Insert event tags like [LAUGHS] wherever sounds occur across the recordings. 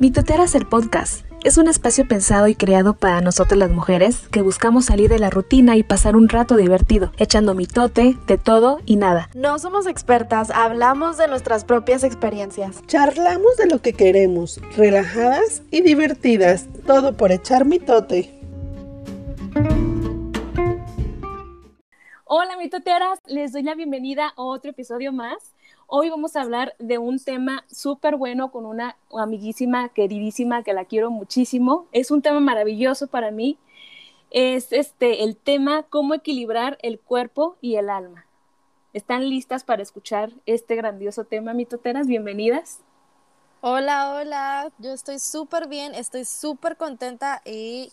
Mitoteras el podcast es un espacio pensado y creado para nosotras las mujeres que buscamos salir de la rutina y pasar un rato divertido, echando mitote de todo y nada. No somos expertas, hablamos de nuestras propias experiencias. Charlamos de lo que queremos, relajadas y divertidas, todo por echar mitote. Hola mitoteras, les doy la bienvenida a otro episodio más. Hoy vamos a hablar de un tema súper bueno con una amiguísima, queridísima, que la quiero muchísimo. Es un tema maravilloso para mí. Es este, el tema cómo equilibrar el cuerpo y el alma. ¿Están listas para escuchar este grandioso tema, mitoteras? Bienvenidas. Hola, hola. Yo estoy súper bien, estoy súper contenta y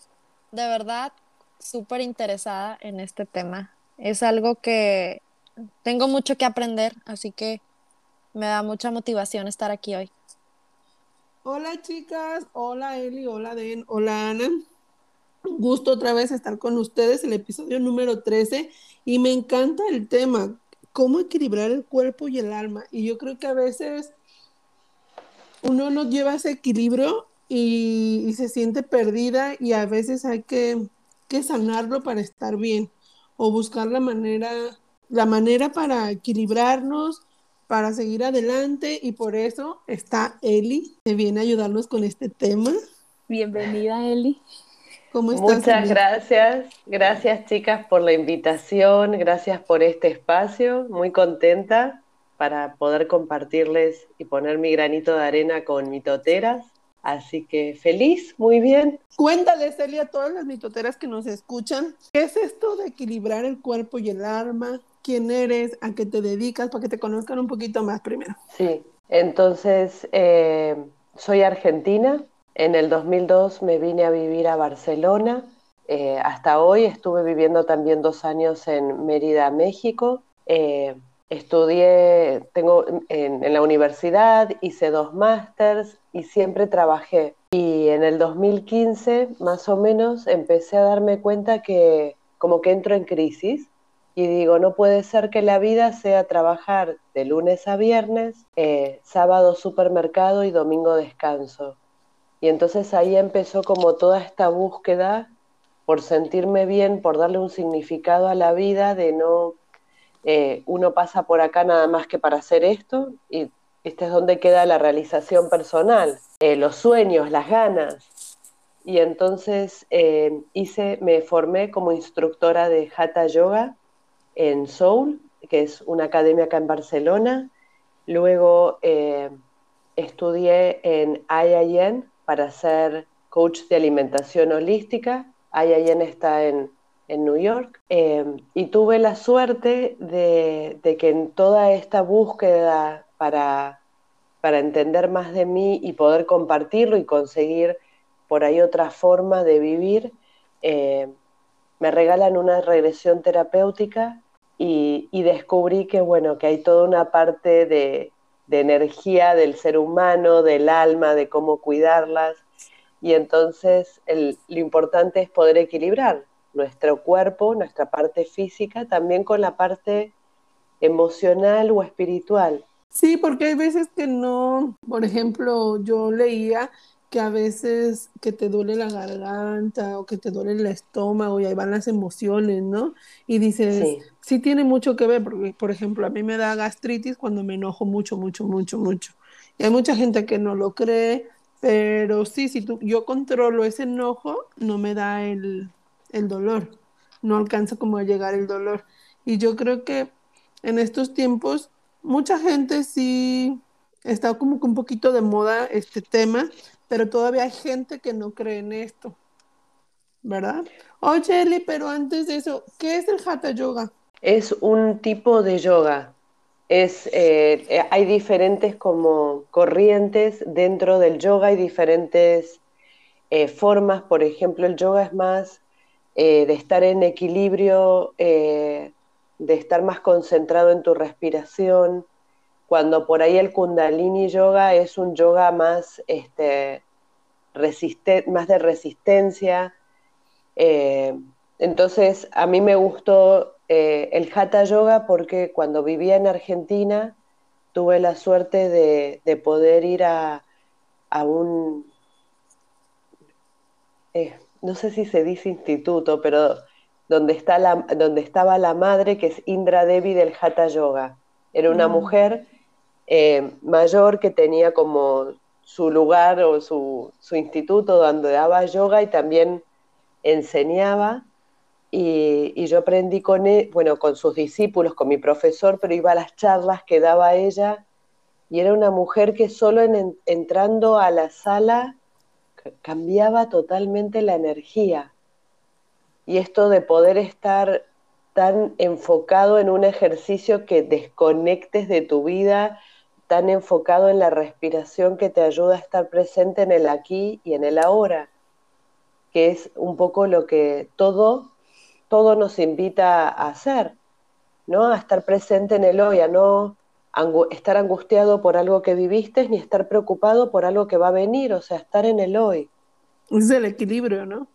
de verdad súper interesada en este tema. Es algo que tengo mucho que aprender, así que me da mucha motivación estar aquí hoy. Hola chicas, hola Eli, hola Den, hola Ana. gusto otra vez estar con ustedes, el episodio número 13, y me encanta el tema, cómo equilibrar el cuerpo y el alma. Y yo creo que a veces uno no lleva ese equilibrio y, se siente perdida y a veces hay que, que sanarlo para estar bien o buscar la manera, la manera para equilibrarnos para seguir adelante y por eso está Eli, que viene a ayudarnos con este tema. Bienvenida, Eli. ¿Cómo estás? Muchas gracias. Gracias, chicas, por la invitación. Gracias por este espacio. Muy contenta para poder compartirles y poner mi granito de arena con mitoteras. Así que feliz, muy bien. Cuéntales, Eli, a todas las mitoteras que nos escuchan, ¿qué es esto de equilibrar el cuerpo y el alma? Quién eres, a qué te dedicas, para que te conozcan un poquito más primero. Sí, entonces eh, soy argentina. En el 2002 me vine a vivir a Barcelona. Eh, hasta hoy estuve viviendo también dos años en Mérida, México. Eh, estudié, tengo en, la universidad, hice dos másters y siempre trabajé. Y en el 2015, más o menos, empecé a darme cuenta que como que entro en crisis y digo, no puede ser que la vida sea trabajar de lunes a viernes, eh, sábado supermercado y domingo descanso. Y entonces ahí empezó como toda esta búsqueda por sentirme bien, por darle un significado a la vida, de no, eh, uno pasa por acá nada más que para hacer esto, y este es donde queda la realización personal, eh, los sueños, las ganas. Y entonces hice, me formé como instructora de Hatha Yoga en Soul, que es una academia acá en Barcelona. Luego eh, estudié en IIN para ser coach de alimentación holística. IIN está en, New York. Eh, y tuve la suerte de, que en toda esta búsqueda para, para entender más de mí y poder compartirlo y conseguir por ahí otra forma de vivir, eh, me regalan una regresión terapéutica y, descubrí que, bueno, que hay toda una parte de, energía del ser humano, del alma, de cómo cuidarlas. Y entonces lo importante es poder equilibrar nuestro cuerpo, nuestra parte física, también con la parte emocional o espiritual. Sí, porque hay veces que no, por ejemplo, yo leía que a veces que te duele la garganta o que te duele el estómago y ahí van las emociones, ¿no? Y dices, sí. tiene mucho que ver, porque por ejemplo a mí me da gastritis cuando me enojo mucho, mucho, mucho, mucho. Y hay mucha gente que no lo cree, pero sí, si tú, yo controlo ese enojo, no me da el, el dolor, no alcanza como a llegar el dolor. Y yo creo que en estos tiempos mucha gente sí está como que un poquito de moda este tema, pero todavía hay gente que no cree en esto, ¿verdad? Oye, Eli, pero antes de eso, ¿qué es el Hatha Yoga? Es un tipo de yoga. Es, eh, eh, hay diferentes como corrientes dentro del yoga, hay diferentes eh, formas. Por ejemplo, el yoga es más de estar en equilibrio, de estar más concentrado en tu respiración, cuando por ahí el kundalini yoga es un yoga más, este, más de resistencia. Eh, entonces, a mí me gustó eh, el hatha yoga porque cuando vivía en Argentina tuve la suerte de, poder ir a, un, eh, no sé si se dice instituto, pero donde, está la, donde estaba la madre, que es Indra Devi del Hatha Yoga. Era una mm. mujer eh, mayor que tenía como su lugar o su, instituto donde daba yoga y también enseñaba. Y, yo aprendí con él, bueno, con sus discípulos, con mi profesor, pero iba a las charlas que daba ella y era una mujer que solo en, entrando a la sala cambiaba totalmente la energía. Y esto de poder estar tan enfocado en un ejercicio que desconectes de tu vida, tan enfocado en la respiración que te ayuda a estar presente en el aquí y en el ahora, que es un poco lo que todo, todo nos invita a hacer, ¿no? A estar presente en el hoy, a no estar angustiado por algo que viviste ni estar preocupado por algo que va a venir, o sea, estar en el hoy. Es el equilibrio, ¿no?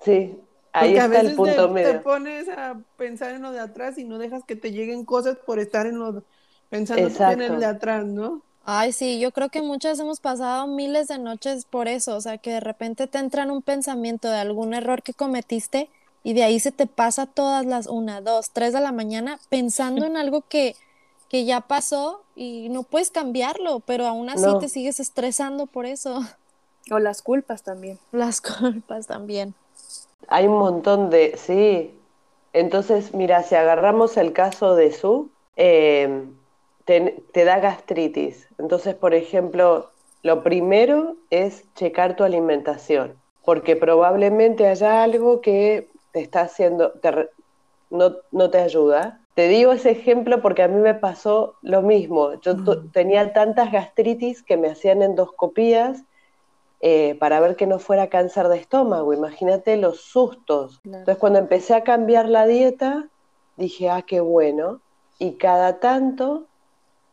Sí, ahí está el punto te, medio. Te pones a pensar en lo de atrás y no dejas que te lleguen cosas por estar en lo pensando en el de atrás, ¿no? Ay, sí, yo creo que muchas hemos pasado miles de noches por eso, o sea, que de repente te entra un pensamiento de algún error que cometiste y de ahí se te pasa todas las una, dos, tres de la mañana pensando en algo que que ya pasó y no puedes cambiarlo, pero aún así te sigues estresando por eso. O las culpas también. Las culpas también. Hay un montón de, sí. Entonces, mira, si agarramos el caso de Su, em, te, te da gastritis. Entonces, por ejemplo, lo primero es checar tu alimentación, porque probablemente haya algo que te está haciendo, no, no, te ayuda te digo ese ejemplo porque a mí me pasó lo mismo. Yo tenía tantas gastritis que me hacían endoscopías eh, para ver que no fuera cáncer de estómago. Imagínate los sustos. Entonces cuando empecé a cambiar la dieta, dije, ah, qué bueno. Y cada tanto,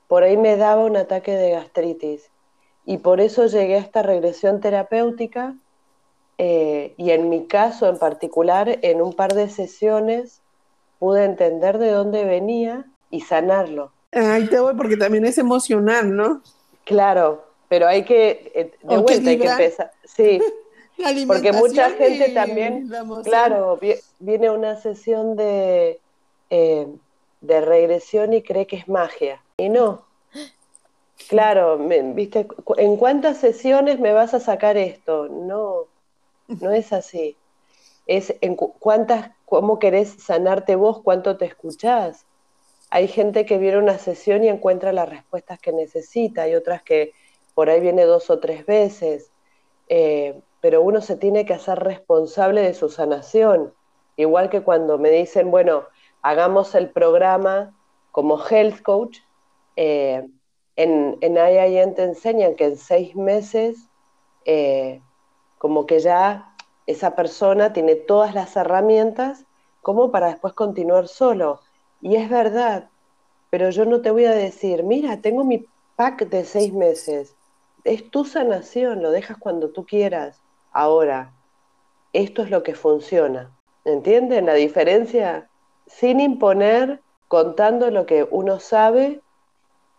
por ahí me daba un ataque de gastritis. Y por eso llegué a esta regresión terapéutica. Eh, y en mi caso en particular, en un par de sesiones, pude entender de dónde venía y sanarlo. Ahí te voy porque también es emocional, ¿no? Claro, pero hay que, eh, de vuelta hay que empezar, sí. [LAUGHS] porque mucha gente también, claro, viene una sesión de, eh, de regresión y cree que es magia. Y no. Claro, viste, ¿en cuántas sesiones me vas a sacar esto? No, no es así. Es en cuántas cómo querés sanarte vos, cuánto te escuchás. Hay gente que viene una sesión y encuentra las respuestas que necesita, hay otras que por ahí viene dos o tres veces, eh, pero uno se tiene que hacer responsable de su sanación. Igual que cuando me dicen, bueno, hagamos el programa como health coach, eh, en, en IIN te enseñan que en seis meses, eh, como que ya esa persona tiene todas las herramientas como para después continuar solo. Y es verdad, pero yo no te voy a decir, mira, tengo mi pack de seis meses. Es tu sanación, lo dejas cuando tú quieras. Ahora, esto es lo que funciona. ¿Entienden la diferencia? Sin imponer, contando lo que uno sabe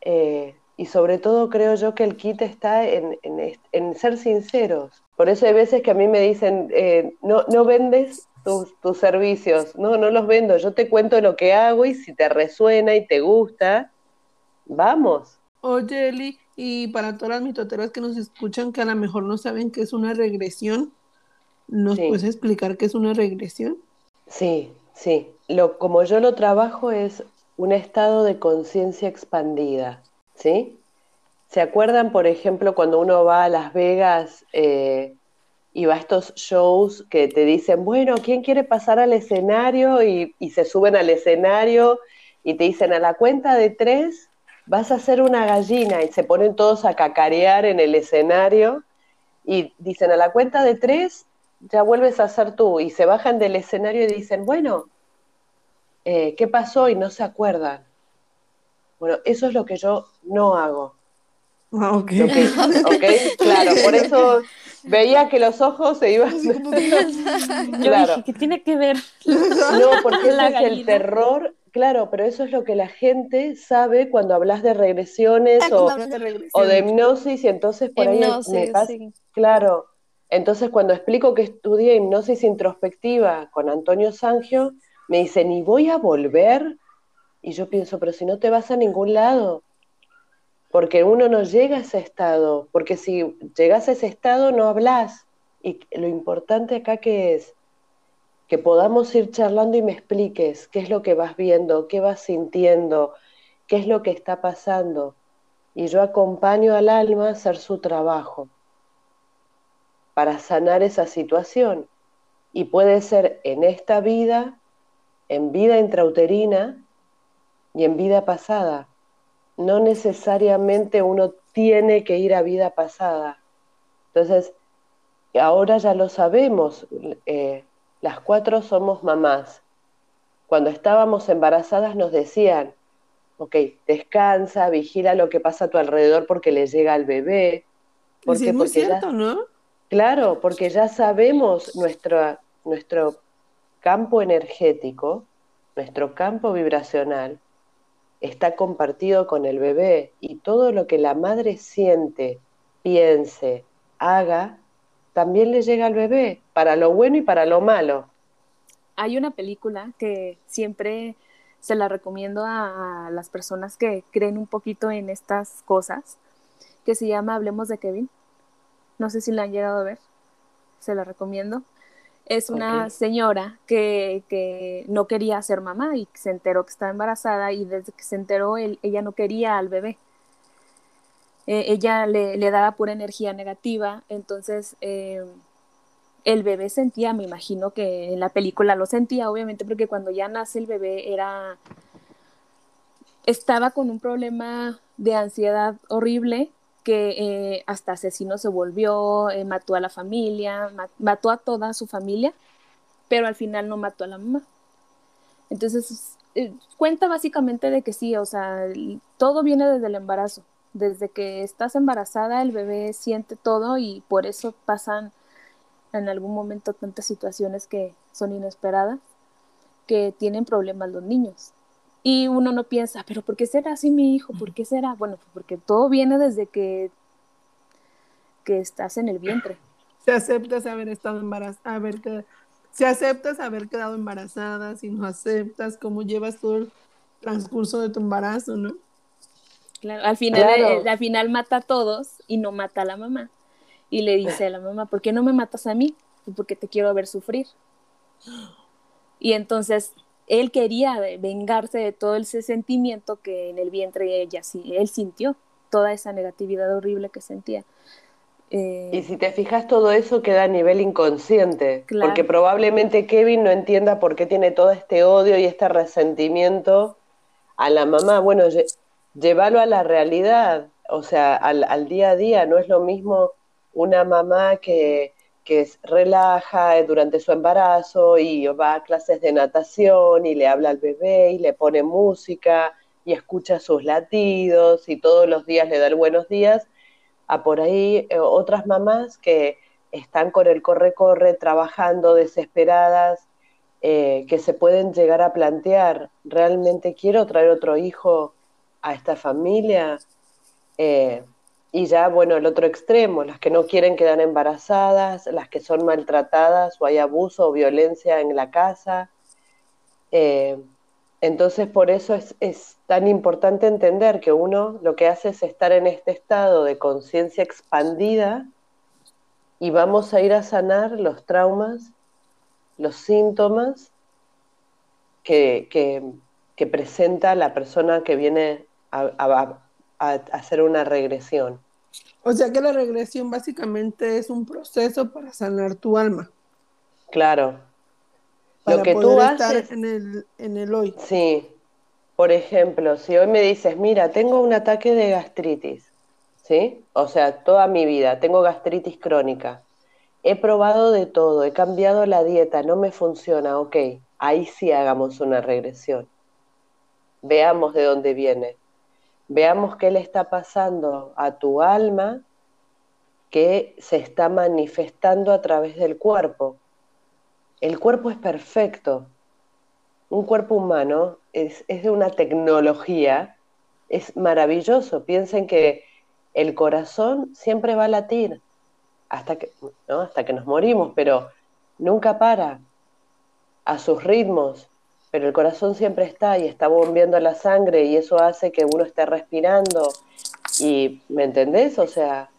eh, y sobre todo creo yo que el kit está en, en, ser sinceros. Por eso hay veces que a mí me dicen, eh, no, no vendes tus, tus, servicios. No, no los vendo. Yo te cuento lo que hago y si te resuena y te gusta, vamos. Oye, Eli, y para todas las mitoteras que nos escuchan que a lo mejor no saben qué es una regresión, ¿nos puedes explicar qué es una regresión? Sí, sí. Lo, como yo lo trabajo es un estado de conciencia expandida ¿sí? ¿Se acuerdan, por ejemplo, cuando uno va a Las Vegas eh, y va a estos shows que te dicen, bueno, ¿quién quiere pasar al escenario? Y, se suben al escenario y te dicen, a la cuenta de tres vas a ser una gallina y se ponen todos a cacarear en el escenario y dicen, a la cuenta de tres ya vuelves a ser tú y se bajan del escenario y dicen, bueno, eh, ¿qué pasó? Y no se acuerdan. Bueno, eso es lo que yo no hago. Ah, ok. claro, por eso veía que los ojos se iban. [LAUGHS] claro. dije, ¿qué tiene que ver? No, [LAUGHS] porque ese es el terror. Claro, pero eso es lo que la gente sabe cuando hablas de regresiones, ah, o, de hipnosis, y entonces por ahí me pasa, claro, Entonces, cuando explico que estudié hipnosis introspectiva con Antonio Sangio, me dicen, ¿y voy a volver? Y yo pienso, pero si no te vas a ningún lado, porque uno no llega a ese estado, porque si llegas a ese estado no hablas. Y lo importante acá que es que podamos ir charlando y me expliques qué es lo que vas viendo, qué vas sintiendo, qué es lo que está pasando. Y yo acompaño al alma a hacer su trabajo para sanar esa situación. Y puede ser en esta vida, en vida intrauterina y en vida pasada. No necesariamente uno tiene que ir a vida pasada. Entonces, ahora ya lo sabemos, eh, las cuatro somos mamás. Cuando estábamos embarazadas nos decían, ok, descansa, vigila lo que pasa a tu alrededor porque le llega al bebé. Porque, es muy cierto, ¿no? Claro, porque ya sabemos nuestro, nuestro campo energético, nuestro campo vibracional, está compartido con el bebé y todo lo que la madre siente, piense, haga, también le llega al bebé, para lo bueno y para lo malo. Hay una película que siempre se la recomiendo a, las personas que creen un poquito en estas cosas, que se llama Hablemos de Kevin. No sé si la han llegado a ver. Se la recomiendo. Es una señora que, no quería ser mamá y se enteró que estaba embarazada y desde que se enteró ella no quería al bebé. Eh, ella le, daba pura energía negativa, entonces eh, el bebé sentía, me imagino que en la película lo sentía, obviamente, porque cuando ya nace el bebé era estaba con un problema de ansiedad horrible que eh, hasta asesino se volvió, eh, mató a la familia, mató a toda su familia, pero al final no mató a la mamá. Entonces, eh, cuenta básicamente de que sí, o sea, todo viene desde el embarazo. Desde que estás embarazada, el bebé siente todo y por eso pasan en algún momento tantas situaciones que son inesperadas, que tienen problemas los niños. Y uno no piensa, pero ¿por qué será así mi hijo? ¿Por qué será? Bueno, pues porque todo viene desde que, que estás en el vientre. Se aceptas haber estado embarazada, haber si aceptas haber quedado embarazada, si no aceptas cómo llevas todo el transcurso de tu embarazo, ¿no? Claro, al final, eh, al final mata a todos y no mata a la mamá. Y le dice a la mamá, ¿por qué no me matas a mí? Porque te quiero ver sufrir. Y entonces él quería vengarse de todo ese sentimiento que en el vientre de ella sí, él sintió, toda esa negatividad horrible que sentía. Eh, y si te fijas, todo eso queda a nivel inconsciente, porque probablemente Kevin no entienda por qué tiene todo este odio y este resentimiento a la mamá. Bueno, llévalo a la realidad, o sea, al, al día a día, no es lo mismo una mamá que, que relaja durante su embarazo y va a clases de natación y le habla al bebé y le pone música y escucha sus latidos y todos los días le da buenos días, a por ahí eh, otras mamás que están con el corre-corre trabajando desesperadas, eh, que se pueden llegar a plantear, ¿realmente quiero traer otro hijo a esta familia? Eh, y ya, bueno, el otro extremo, las que no quieren quedar embarazadas, las que son maltratadas o hay abuso o violencia en la casa. Eh, entonces, por eso es, es, tan importante entender que uno lo que hace es estar en este estado de conciencia expandida y vamos a ir a sanar los traumas, los síntomas que, que, presenta la persona que viene a a, hacer una regresión. O sea que la regresión básicamente es un proceso para sanar tu alma. Claro. Lo que tú haces en el, en el hoy. Sí. Por ejemplo, si hoy me dices, mira, tengo un ataque de gastritis, ¿sí? O sea, toda mi vida tengo gastritis crónica. He probado de todo, he cambiado la dieta, no me funciona, ok, ahí sí hagamos una regresión. Veamos de dónde viene veamos qué le está pasando a tu alma que se está manifestando a través del cuerpo. El cuerpo es perfecto. Un cuerpo humano es, de una tecnología, es maravilloso. Piensen que el corazón siempre va a latir. hasta que, ¿no? hasta que nos morimos, pero nunca para a sus ritmos, pero el corazón siempre está y está bombeando la sangre y eso hace que uno esté respirando. Y, ¿me entendés? O sea,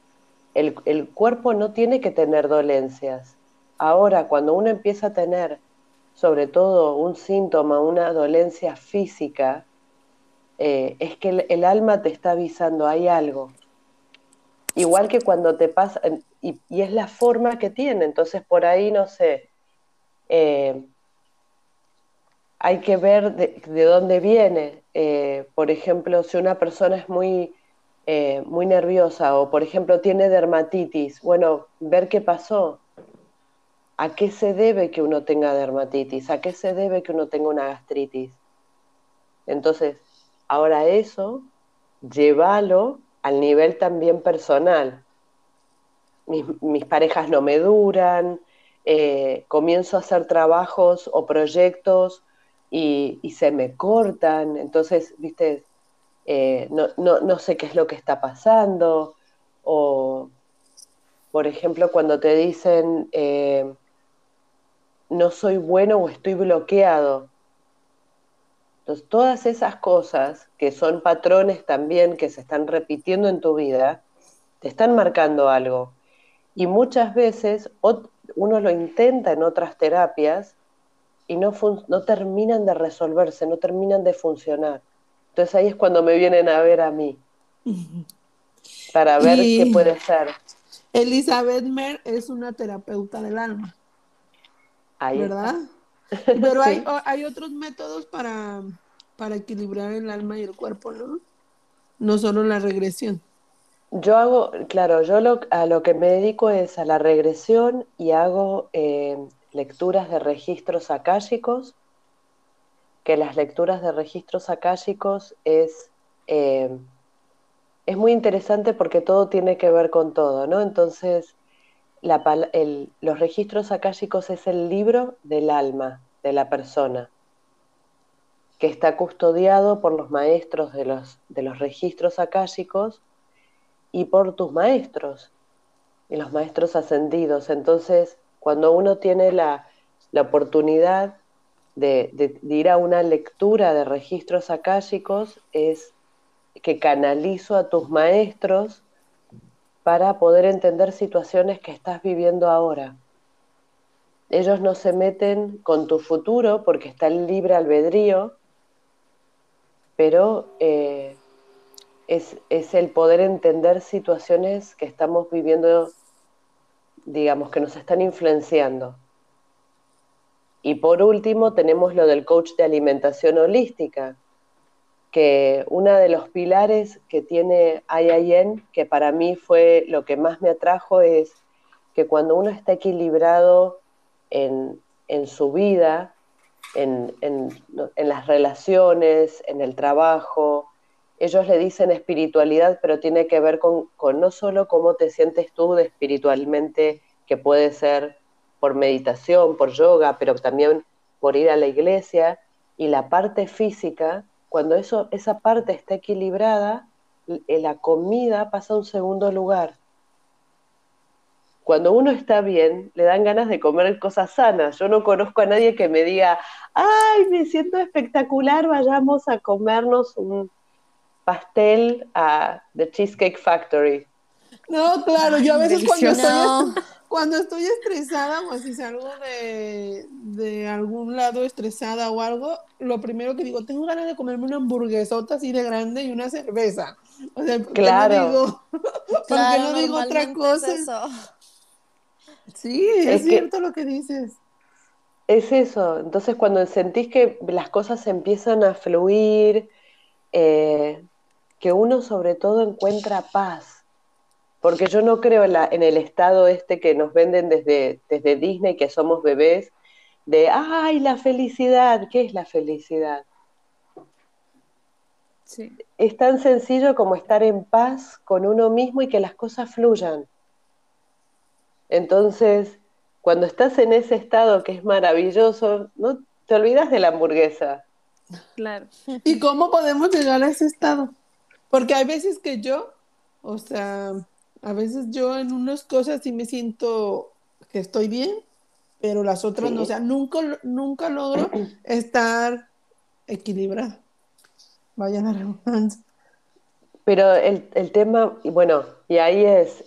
el, el cuerpo no tiene que tener dolencias. Ahora, cuando uno empieza a tener sobre todo un síntoma, una dolencia física, eh, es que el, alma te está avisando, hay algo. Igual que cuando te pasa, y, es la forma que tiene, entonces por ahí no sé, eh, hay que ver de, dónde viene. Eh, por ejemplo, si una persona es muy, muy nerviosa o por ejemplo tiene dermatitis, bueno, ver qué pasó ¿A qué se debe que uno tenga dermatitis? ¿A qué se debe que uno tenga una gastritis? Entonces, ahora eso, llévalo al nivel también personal. Mis, parejas no me duran, eh, comienzo a hacer trabajos o proyectos y, se me cortan, entonces, viste, eh, no, sé qué es lo que está pasando, o, por ejemplo, cuando te dicen, eh, no soy bueno o estoy bloqueado. Entonces, todas esas cosas que son patrones también que se están repitiendo en tu vida, te están marcando algo. Y muchas veces uno lo intenta en otras terapias y no, no terminan de resolverse, no terminan de funcionar. Entonces ahí es cuando me vienen a ver a mí, [LAUGHS] para ver qué puede ser. Elizabeth Mer es una terapeuta del alma. ¿verdad? Pero hay, [LAUGHS] hay, otros métodos para, para equilibrar el alma y el cuerpo, ¿no? No solo la regresión. Yo hago, claro, yo lo, a lo que me dedico es a la regresión y hago eh, lecturas de registros akáshicos, que las lecturas de registros akáshicos es, eh, es muy interesante porque todo tiene que ver con todo, ¿no? Entonces, los registros akáshicos es el libro del alma de la persona, que está custodiado por los maestros de los, de los registros akáshicos y por tus maestros, y los maestros ascendidos. Entonces, cuando uno tiene la, oportunidad de, de, ir a una lectura de registros akáshicos, es que canalizo a tus maestros para poder entender situaciones que estás viviendo ahora. Ellos no se meten con tu futuro porque está el libre albedrío, pero eh, es, es el poder entender situaciones que estamos viviendo, digamos, que nos están influenciando. Y por último tenemos lo del coach de alimentación holística, que uno de los pilares que tiene IIN, que para mí fue lo que más me atrajo, es que cuando uno está equilibrado en, su vida, en, las relaciones, en el trabajo, ellos le dicen espiritualidad, pero tiene que ver con, no solo cómo te sientes tú espiritualmente, que puede ser por meditación, por yoga, pero también por ir a la iglesia, y la parte física, cuando eso, esa parte está equilibrada, eh, la comida pasa a un segundo lugar. Cuando uno está bien, le dan ganas de comer cosas sanas. Yo no conozco a nadie que me diga, ay, me siento espectacular, vayamos a comernos un pastel a The Cheesecake Factory. No, claro, yo a veces cuando estoy, [LAUGHS] cuando estoy estresada o si salgo de, algún lado estresada o algo, lo primero que digo, tengo ganas de comerme una hamburguesota así de grande y una cerveza. O sea, [LAUGHS] claro. no digo, no digo otra cosa? Sí, es, cierto lo que dices. Es eso. Entonces, cuando sentís que las cosas empiezan a fluir, eh, que uno sobre todo encuentra paz porque yo no creo en, el estado este que nos venden desde, desde Disney, que somos bebés, de, ay, la felicidad, ¿qué es la felicidad? Sí. Es tan sencillo como estar en paz con uno mismo y que las cosas fluyan. Entonces, cuando estás en ese estado que es maravilloso, no te olvidas de la hamburguesa. Claro. ¿Y cómo podemos llegar a ese estado? Porque hay veces que yo, o sea, A veces yo en unas cosas sí me siento que estoy bien, pero las otras no. O sea, nunca, nunca logro [CLEARS THROAT] estar equilibrada. Vaya la redundancia. Pero el, el tema, bueno, y ahí es,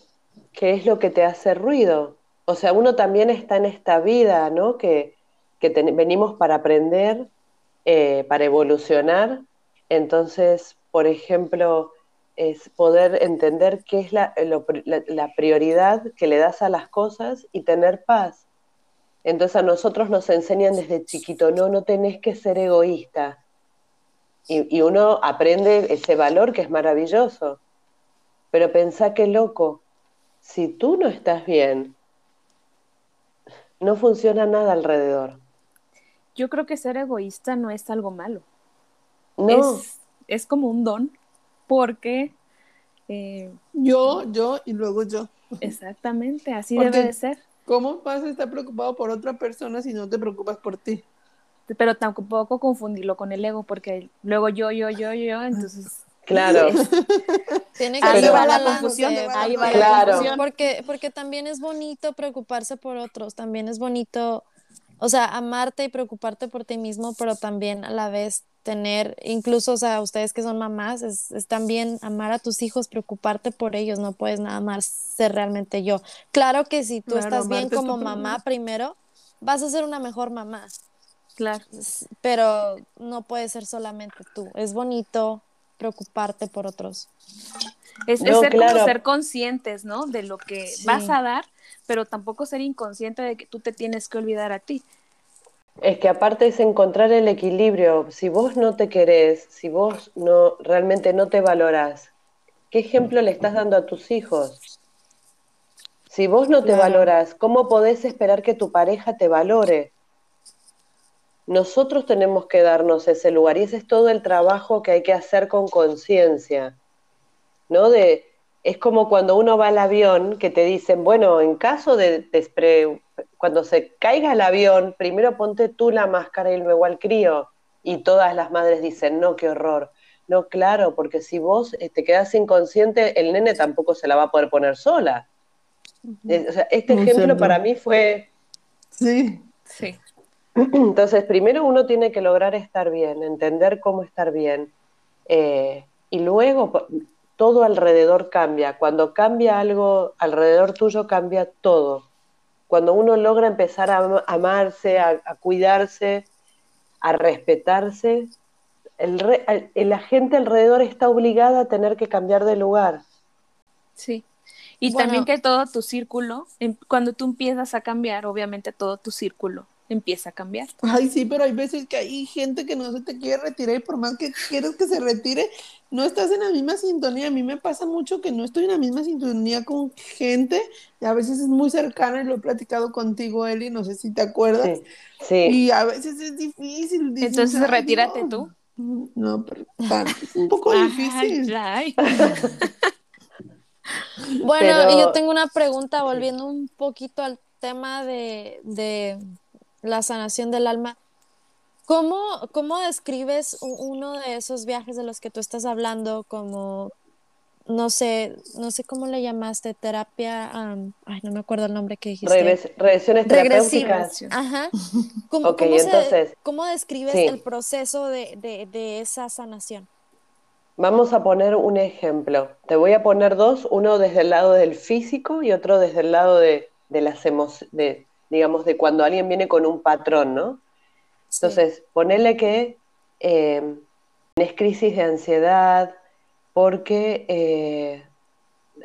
¿qué es lo que te hace ruido? O sea, uno también está en esta vida, ¿no? Que, que ten- venimos para aprender, eh, para evolucionar. Entonces, por ejemplo, es poder entender qué es la, lo la- la prioridad que le das a las cosas y tener paz. Entonces a nosotros nos enseñan desde chiquito, no, no tenés que ser egoísta. Y, y uno aprende ese valor que es maravilloso. Pero pensá qué loco, si tú no estás bien, no funciona nada alrededor. Yo creo que ser egoísta no es algo malo. No, Es, es como un don, porque eh, Yo, yo y luego yo. exactamente así Porque- debe de ser. ¿Cómo vas a estar preocupado por otra persona si no te preocupas por ti? Pero tampoco confundirlo con el ego, porque luego yo, yo, yo, yo, entonces [LAUGHS] claro, [LAUGHS] Tiene que ahí haber va la confusión, ¿dónde va la ahí va la Claro. confusión. Porque, porque también es bonito preocuparse por otros, también es bonito, o sea, amarte y preocuparte por ti mismo, pero también a la vez tener, incluso, o sea, ustedes que son mamás, es, es también amar a tus hijos, preocuparte por ellos, no puedes nada más ser realmente yo. Claro que si tú Claro, estás bien como mamá primero, vas a ser una mejor mamá, Claro. pero no puedes ser solamente tú. Es bonito preocuparte por otros. Es, ser claro. como ser conscientes, ¿no? De lo que Sí. vas a dar, pero tampoco ser inconsciente de que tú te tienes que olvidar a ti. Es que aparte es encontrar el equilibrio. Si vos no te querés, si vos no realmente no te valorás, ¿qué ejemplo le estás dando a tus hijos? Si vos no te valorás, ¿cómo podés esperar que tu pareja te valore? Nosotros tenemos que darnos ese lugar y ese es todo el trabajo que hay que hacer con conciencia, ¿no? De, es como cuando uno va al avión que te dicen, bueno, en caso de despre- cuando se caiga el avión, primero ponte tú la máscara y luego al crío. Y todas las madres dicen, no, qué horror. No, claro, porque si vos eh, te quedás inconsciente, el nene tampoco se la va a poder poner sola. O sea, este Muy ejemplo cierto. para mí fue Sí. Sí. [CLEARS THROAT] entonces, primero uno tiene que lograr estar bien, entender cómo estar bien. eh, y luego todo alrededor cambia. Cuando cambia algo alrededor tuyo, cambia todo. Cuando uno logra empezar a am- amarse, a, a cuidarse, a respetarse, el re- el- la gente alrededor está obligada a tener que cambiar de lugar. Sí. Y Bueno. también que todo tu círculo, em- cuando tú empiezas a cambiar, obviamente todo tu círculo empieza a cambiar. Ay, sí, pero hay veces que hay gente que no se te quiere retirar y por más que quieres que se retire, no estás en la misma sintonía. A mí me pasa mucho que no estoy en la misma sintonía con gente y a veces es muy cercana y lo he platicado contigo, Eli, no sé si te acuerdas. Sí, sí. Y a veces es difícil. dices, Entonces, "Ay, retírate no". tú. No, pero tan- es un poco difícil. ay. [LAUGHS] Bueno, Pero- y yo tengo una pregunta volviendo un poquito al tema de, de la sanación del alma. ¿Cómo, cómo describes uno de esos viajes de los que tú estás hablando como, no sé, no sé cómo le llamaste, terapia, ay, no me acuerdo el nombre que dijiste. Regres- regresiones terapéuticas. Ajá. [LAUGHS] ¿Cómo, Ok, cómo se- entonces, cómo describes sí. el proceso de, de, de esa sanación? Vamos a poner un ejemplo. Te voy a poner dos, uno desde el lado del físico y otro desde el lado de, de las emociones, de, digamos, de cuando alguien viene con un patrón, ¿no? Sí. Entonces, ponele que eh, tenés crisis de ansiedad porque eh,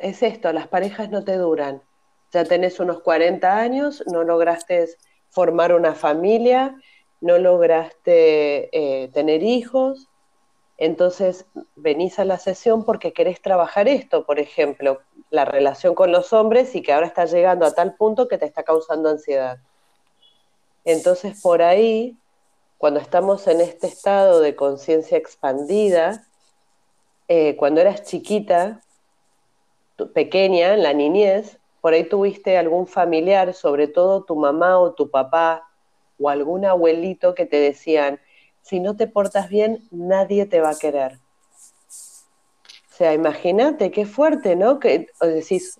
es esto, las parejas no te duran. Ya tenés unos 40 años, no lograste formar una familia, no lograste eh, tener hijos, entonces venís a la sesión porque querés trabajar esto, por ejemplo, la relación con los hombres y que ahora está llegando a tal punto que te está causando ansiedad. Entonces por ahí, cuando estamos en este estado de conciencia expandida, eh, cuando eras chiquita, pequeña, en la niñez, por ahí tuviste algún familiar, sobre todo tu mamá o tu papá o algún abuelito que te decían, si no te portas bien, nadie te va a querer. sea, imagínate qué fuerte, ¿no? Que o decís,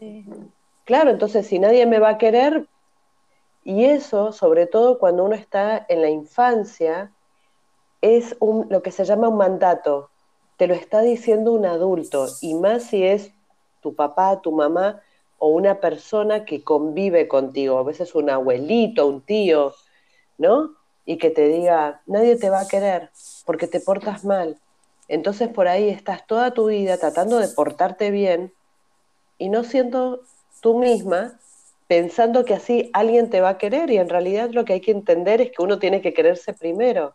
claro, entonces si nadie me va a querer, y eso, sobre todo cuando uno está en la infancia, es un, lo que se llama un mandato. Te lo está diciendo un adulto, y más si es tu papá, tu mamá o una persona que convive contigo, a veces un abuelito, un tío, ¿no? Y que te diga, nadie te va a querer porque te portas mal. Entonces por ahí estás toda tu vida tratando de portarte bien y no siendo tú misma pensando que así alguien te va a querer y en realidad lo que hay que entender es que uno tiene que quererse primero.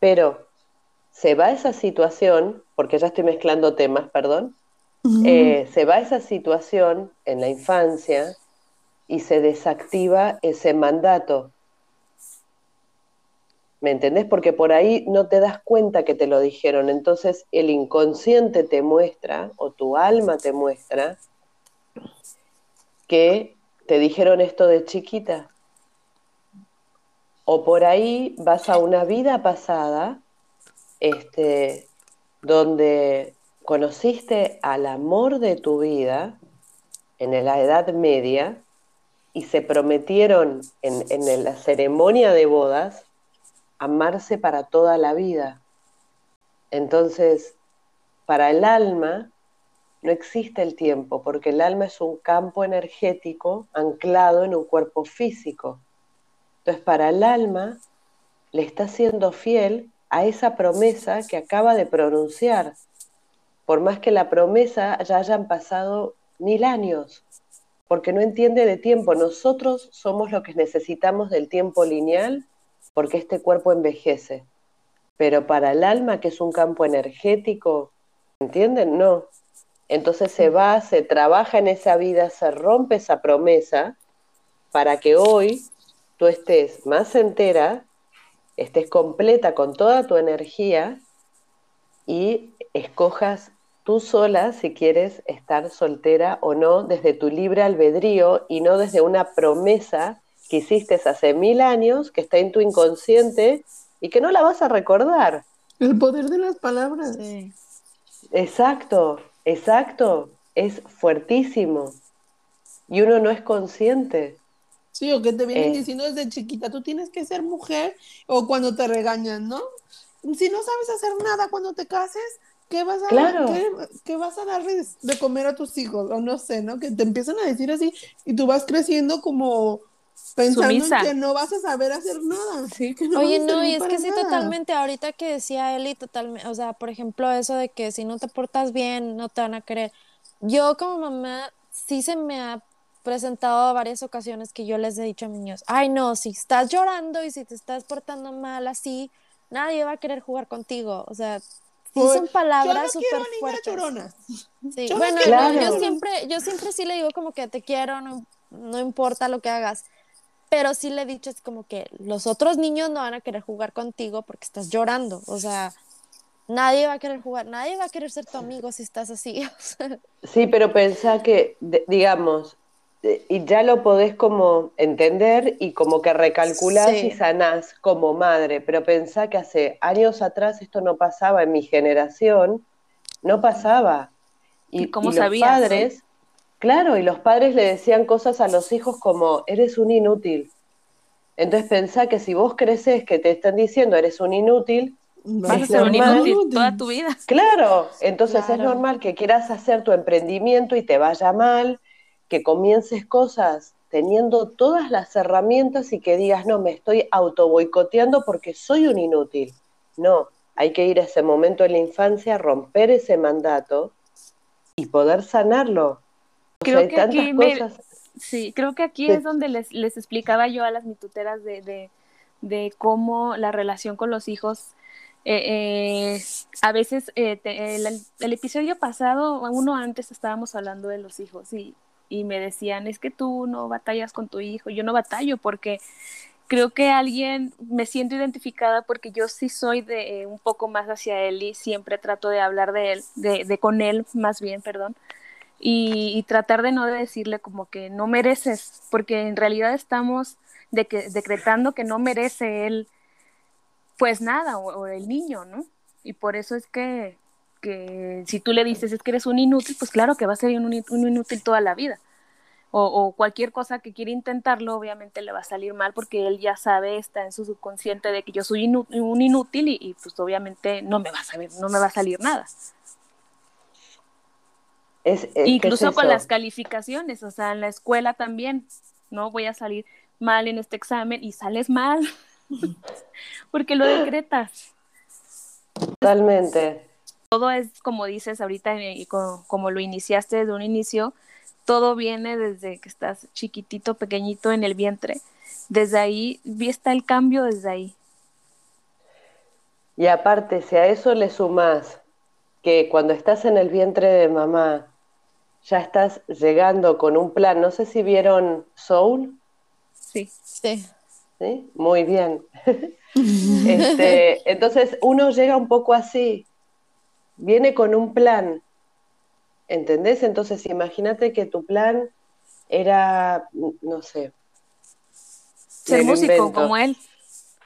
Pero se va esa situación, porque ya estoy mezclando temas, perdón, eh, se va esa situación en la infancia y se desactiva ese mandato. ¿Me entendés? Porque por ahí no te das cuenta que te lo dijeron. Entonces el inconsciente te muestra, o tu alma te muestra, que te dijeron esto de chiquita. O por ahí vas a una vida pasada, este, donde conociste al amor de tu vida en la Edad Media y se prometieron en, en la ceremonia de bodas amarse para toda la vida. Entonces, para el alma no existe el tiempo, porque el alma es un campo energético anclado en un cuerpo físico. Entonces, para el alma le está siendo fiel a esa promesa que acaba de pronunciar, por más que la promesa ya hayan pasado mil años, porque no entiende de tiempo. Nosotros somos lo que necesitamos del tiempo lineal porque este cuerpo envejece. Pero para el alma, que es un campo energético, ¿entienden? No. Entonces se va, se trabaja en esa vida, se rompe esa promesa para que hoy tú estés más entera, estés completa con toda tu energía y escojas tú sola si quieres estar soltera o no desde tu libre albedrío y no desde una promesa que hiciste hace mil años, que está en tu inconsciente y que no la vas a recordar. El poder de las palabras. Exacto, exacto. Es fuertísimo. Y uno no es consciente. Sí, o que te vienen eh. diciendo desde chiquita, tú tienes que ser mujer, o cuando te regañan, ¿no? Si no sabes hacer nada cuando te cases, ¿qué vas a, ¿qué, vas a darles de comer a tus hijos? O no sé, ¿no? Que te empiezan a decir así y tú vas creciendo como pensando que no vas a saber hacer nada. Sí, que no Oye, no, y es que sí, totalmente, ahorita que decía Eli, totalmente, o sea, por ejemplo, eso de que si no te portas bien, no te van a querer. Yo como mamá, sí se me ha presentado varias ocasiones que yo les he dicho a mis niños, ay no, si estás llorando y si te estás portando mal así, nadie va a querer jugar contigo. O sea, Sí, son palabras súper fuertes. Sí, bueno, yo, siempre, yo siempre sí le digo como que te quiero, no, no importa lo que hagas. Pero sí le he dicho es como que los otros niños no van a querer jugar contigo porque estás llorando. O sea, nadie va a querer jugar, nadie va a querer ser tu amigo si estás así. [LAUGHS] Sí, pero pensá que, digamos, y ya lo podés como entender y como que recalculás y sanás como madre, pero pensá que hace años atrás esto no pasaba en mi generación, no pasaba. Y, como los padres, claro, y los padres le decían cosas a los hijos como, eres un inútil. Entonces pensá que si vos creces que te están diciendo eres un inútil, vas a ser un inútil toda tu vida. Claro, [LAUGHS] entonces es normal que quieras hacer tu emprendimiento y te vaya mal, que comiences cosas teniendo todas las herramientas y que digas, no, me estoy auto boicoteando porque soy un inútil. No, hay que ir a ese momento en la infancia, romper ese mandato y poder sanarlo. Creo que aquí sí, creo que aquí es donde les, les, explicaba yo a las mituteras de, de, de cómo la relación con los hijos eh, eh, a veces eh, el, el, episodio pasado, uno antes estábamos hablando de los hijos y, y me decían, es que tú no batallas con tu hijo, yo no batallo porque creo que alguien, me siento identificada porque yo sí soy de eh, un poco más hacia él y siempre trato de hablar de él, de, de con él más bien, perdón, y, tratar de no decirle como que no mereces, porque en realidad estamos de que, decretando que no merece él, pues nada, o, o el niño, ¿no? Y por eso es que que si tú le dices es que eres un inútil, pues claro que va a ser un, inútil toda la vida. O, cualquier cosa que quiera intentarlo, obviamente le va a salir mal porque él ya sabe, está en su subconsciente de que yo soy un inútil y, pues obviamente no me va a saber, no me va a salir nada. Es, Incluso con las calificaciones, o sea, en la escuela también, no voy a salir mal en este examen y sales mal [LAUGHS] porque lo decretas. Totalmente. Todo es como dices ahorita y como, lo iniciaste desde un inicio, todo viene desde que estás chiquitito, pequeñito en el vientre. Desde ahí, está el cambio desde ahí. Y aparte, si a eso le sumas que cuando estás en el vientre de mamá, ya estás llegando con un plan, no sé si vieron Soul. Sí, sí. ¿Sí? Muy bien. [LAUGHS] este, entonces uno llega un poco así, viene con un plan, ¿entendés? Entonces imagínate que tu plan era, no sé. Ser músico como él.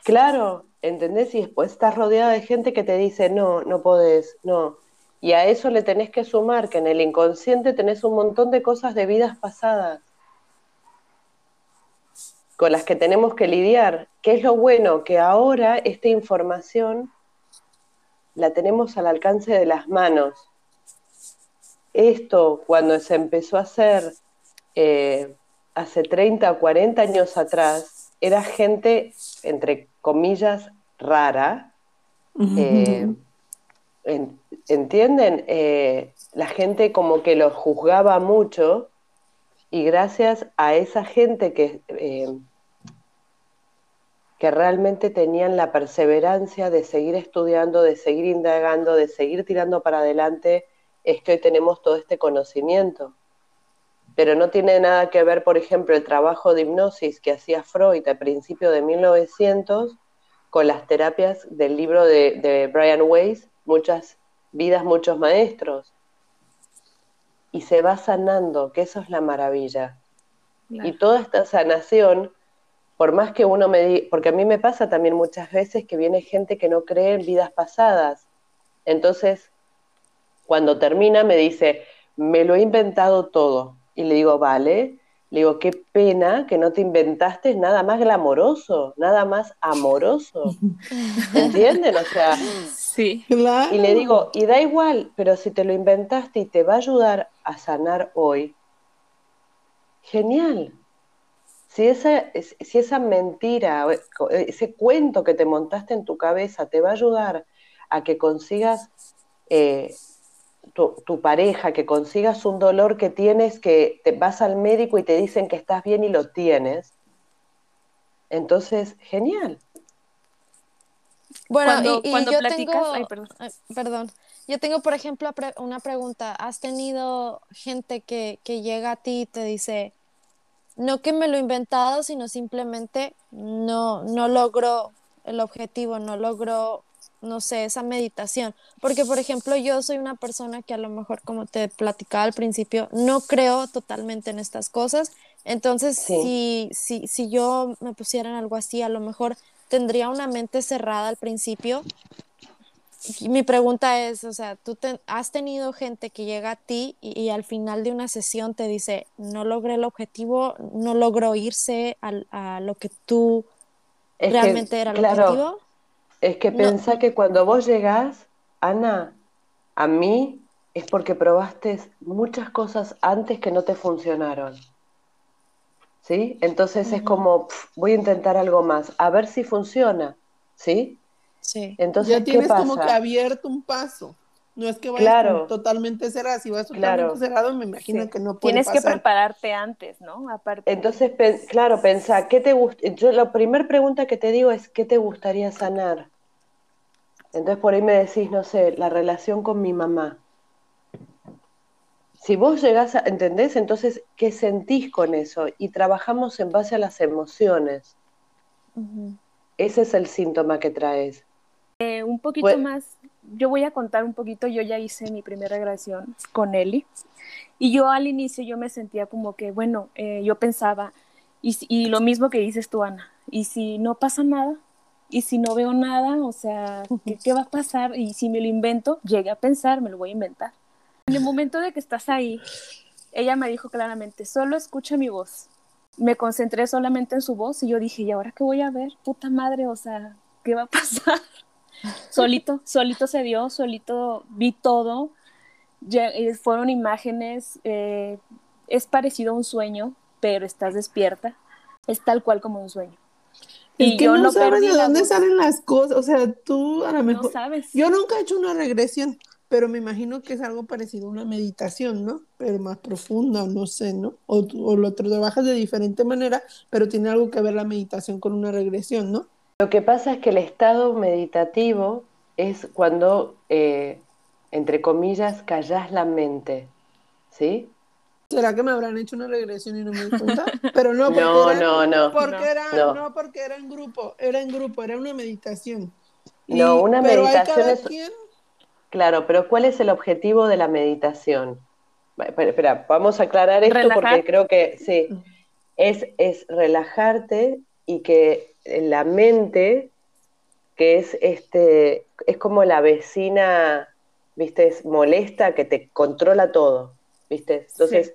Claro, ¿entendés? Y después estás rodeada de gente que te dice, no, no podés, no. Y a eso le tenés que sumar que en el inconsciente tenés un montón de cosas de vidas pasadas con las que tenemos que lidiar. ¿Qué es lo bueno? Que ahora esta información la tenemos al alcance de las manos. Esto, cuando se empezó a hacer eh, hace 30 o 40 años atrás, era gente, entre comillas, rara. Eh, ¿Entienden? Eh, la gente como que lo juzgaba mucho y gracias a esa gente que que realmente tenían la perseverancia de seguir estudiando, de seguir indagando, de seguir tirando para adelante, es que hoy tenemos todo este conocimiento. Pero no tiene nada que ver, por ejemplo, el trabajo de hipnosis que hacía Freud a principios de 1900 con las terapias del libro de, Brian Weiss, Muchas vidas, muchos maestros. Y se va sanando, que eso es la maravilla. Y toda esta sanación por más que uno me diga, porque a mí me pasa también muchas veces que viene gente que no cree en vidas pasadas. Entonces, cuando termina me dice, me lo he inventado todo. Y le digo, vale. Le digo, qué pena que no te inventaste nada más glamoroso, nada más amoroso. [LAUGHS] ¿Entienden? O sea, [LAUGHS] sí. Y le digo, y da igual, pero si te lo inventaste y te va a ayudar a sanar hoy, genial. Si esa, si esa mentira, ese cuento que te montaste en tu cabeza te va a ayudar a que consigas eh, tu, pareja, que consigas un dolor que tienes, que te vas al médico y te dicen que estás bien y lo tienes, entonces, genial. Bueno, y, yo tengo, perdón. Yo tengo, por ejemplo, una pregunta. ¿Has tenido gente que, que llega a ti y te dice, no que me lo he inventado, sino simplemente no, no logro el objetivo, no logro, no sé, esa meditación. Porque, por ejemplo, yo soy una persona que a lo mejor, como te platicaba al principio, no creo totalmente en estas cosas. Entonces, si, si, si yo me pusiera en algo así, a lo mejor tendría una mente cerrada al principio mi pregunta es, o sea, ¿tú has tenido gente que llega a ti y, al final de una sesión te dice, no logré el objetivo, no logró irse a, lo que tú realmente era el objetivo? Es que piensa que cuando vos llegás, Ana, a mí es porque probaste muchas cosas antes que no te funcionaron. ¿Sí? Entonces es como, voy a intentar algo más, a ver si funciona. ¿Sí? Sí. Entonces, ya tienes como que abierto un paso. No es que vayas totalmente cerrado, si vas totalmente cerrado, me imagino que no puede Tienes que prepararte antes, ¿no? Aparte. Entonces, claro, pensá, ¿qué te gusta? Yo la primera pregunta que te digo es, ¿qué te gustaría sanar? Entonces por ahí me decís, no sé, la relación con mi mamá. Si vos llegás a, ¿entendés? Entonces, ¿qué sentís con eso? Y trabajamos en base a las emociones. Ese es el síntoma que traes. Eh, un poquito pues más, yo voy a contar un poquito, yo ya hice mi primera grabación con Eli y yo al inicio yo me sentía como que, bueno, eh, yo pensaba, y, y, lo mismo que dices tú, Ana, y si no pasa nada, y si no veo nada, o sea, ¿qué, ¿qué, va a pasar? Y si me lo invento, llegué a pensar, me lo voy a inventar. En el momento de que estás ahí, ella me dijo claramente, solo escucha mi voz. Me concentré solamente en su voz y yo dije, ¿y ahora qué voy a ver? Puta madre, o sea, ¿qué va a pasar? [LAUGHS] solito, solito se dio, solito vi todo. Ya, eh, fueron imágenes, eh, es parecido a un sueño, pero estás despierta. Es tal cual como un sueño. Es y que yo no, no sabes de dónde salen las cosas. O sea, tú a lo mejor. No sabes. Yo nunca he hecho una regresión, pero me imagino que es algo parecido a una meditación, ¿no? Pero más profunda, no sé, ¿no? O, o lo trabajas de diferente manera, pero tiene algo que ver la meditación con una regresión, ¿no? Lo que pasa es que el estado meditativo es cuando, eh, entre comillas, callas la mente, ¿sí? ¿Será que me habrán hecho una regresión y no me di cuenta? [LAUGHS] Pero no, porque no, era, no, no, porque era, no. no, porque era en grupo, era en grupo, era una meditación. No, una pero meditación hay cada es- quien- Claro, pero ¿cuál es el objetivo de la meditación? Espera, espera, vamos a aclarar esto Relajar. porque creo que sí, es, es relajarte y que la mente, que es este, es como la vecina, viste, es molesta que te controla todo, viste. Entonces,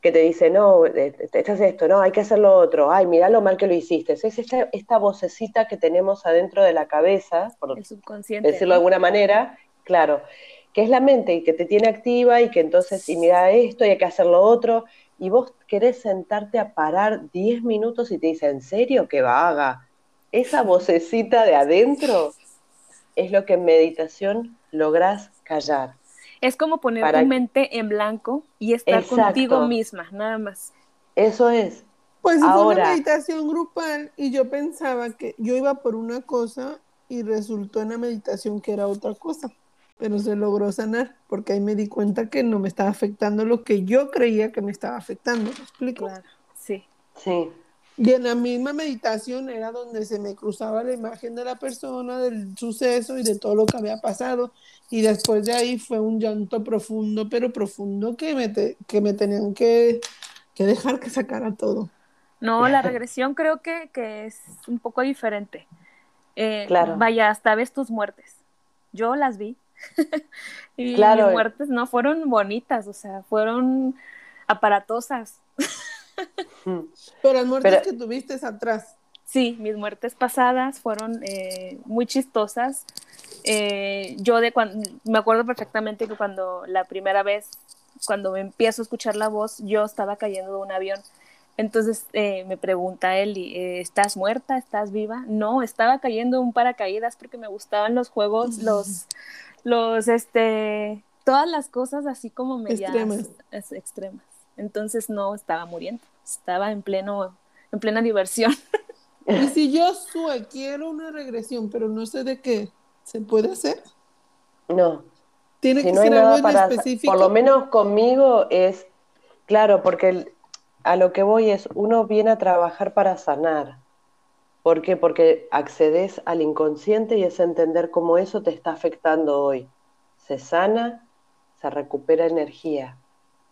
que te dice, no, eh, esto es esto, no, hay que hacer lo otro, ay, mira lo mal que lo hiciste. Es esta, esta vocecita que tenemos adentro de la cabeza, por El subconsciente. decirlo de alguna manera, claro, que es la mente y que te tiene activa y que entonces, y mira esto y hay que hacer lo otro, y vos querés sentarte a parar 10 minutos y te dice, ¿en serio que vaga? Esa vocecita de adentro es lo que en meditación lográs callar. Es como poner Para tu mente en blanco y estar Exacto. contigo misma, nada más. Eso es. Pues sí fue Ahora- una meditación grupal y yo pensaba que yo iba por una cosa y resultó en la meditación que era otra cosa, pero se logró sanar porque ahí me di cuenta que no me estaba afectando lo que yo creía que me estaba afectando, ¿me explico? Claro, sí. Sí. Y en la misma meditación era donde se me cruzaba la imagen de la persona, del suceso y de todo lo que había pasado. Y después de ahí fue un llanto profundo, pero profundo, que me, te- que me tenían que, que dejar que sacara todo. No, la regresión creo que, que es un poco diferente. Eh, Claro. Vaya, hasta ves tus muertes. Yo las vi. [LAUGHS] y Claro. mis muertes no fueron bonitas, o sea, fueron aparatosas. Mm. Pero las muertes Pero- que tuviste atrás. Sí, mis muertes pasadas fueron eh, muy chistosas. Eh, yo de cuando, me acuerdo perfectamente que cuando la primera vez, cuando me empiezo a escuchar la voz, yo estaba cayendo de un avión. Entonces eh, me pregunta él, ¿estás muerta? ¿Estás viva? No, estaba cayendo de un paracaídas porque me gustaban los juegos, los, [LAUGHS] los, este, todas las cosas así como medias Extremas. es- extremas. Entonces no estaba muriendo, estaba en pleno, en plena diversión. [LAUGHS] Y si yo sue, quiero una regresión, pero no sé de qué, ¿se puede hacer? No, Tiene si que no ser algo para, específico. por lo menos conmigo es, claro, porque el- a lo que voy es, uno viene a trabajar para sanar. ¿Por qué? Porque accedes al inconsciente y es entender cómo eso te está afectando hoy. Se sana, se recupera energía.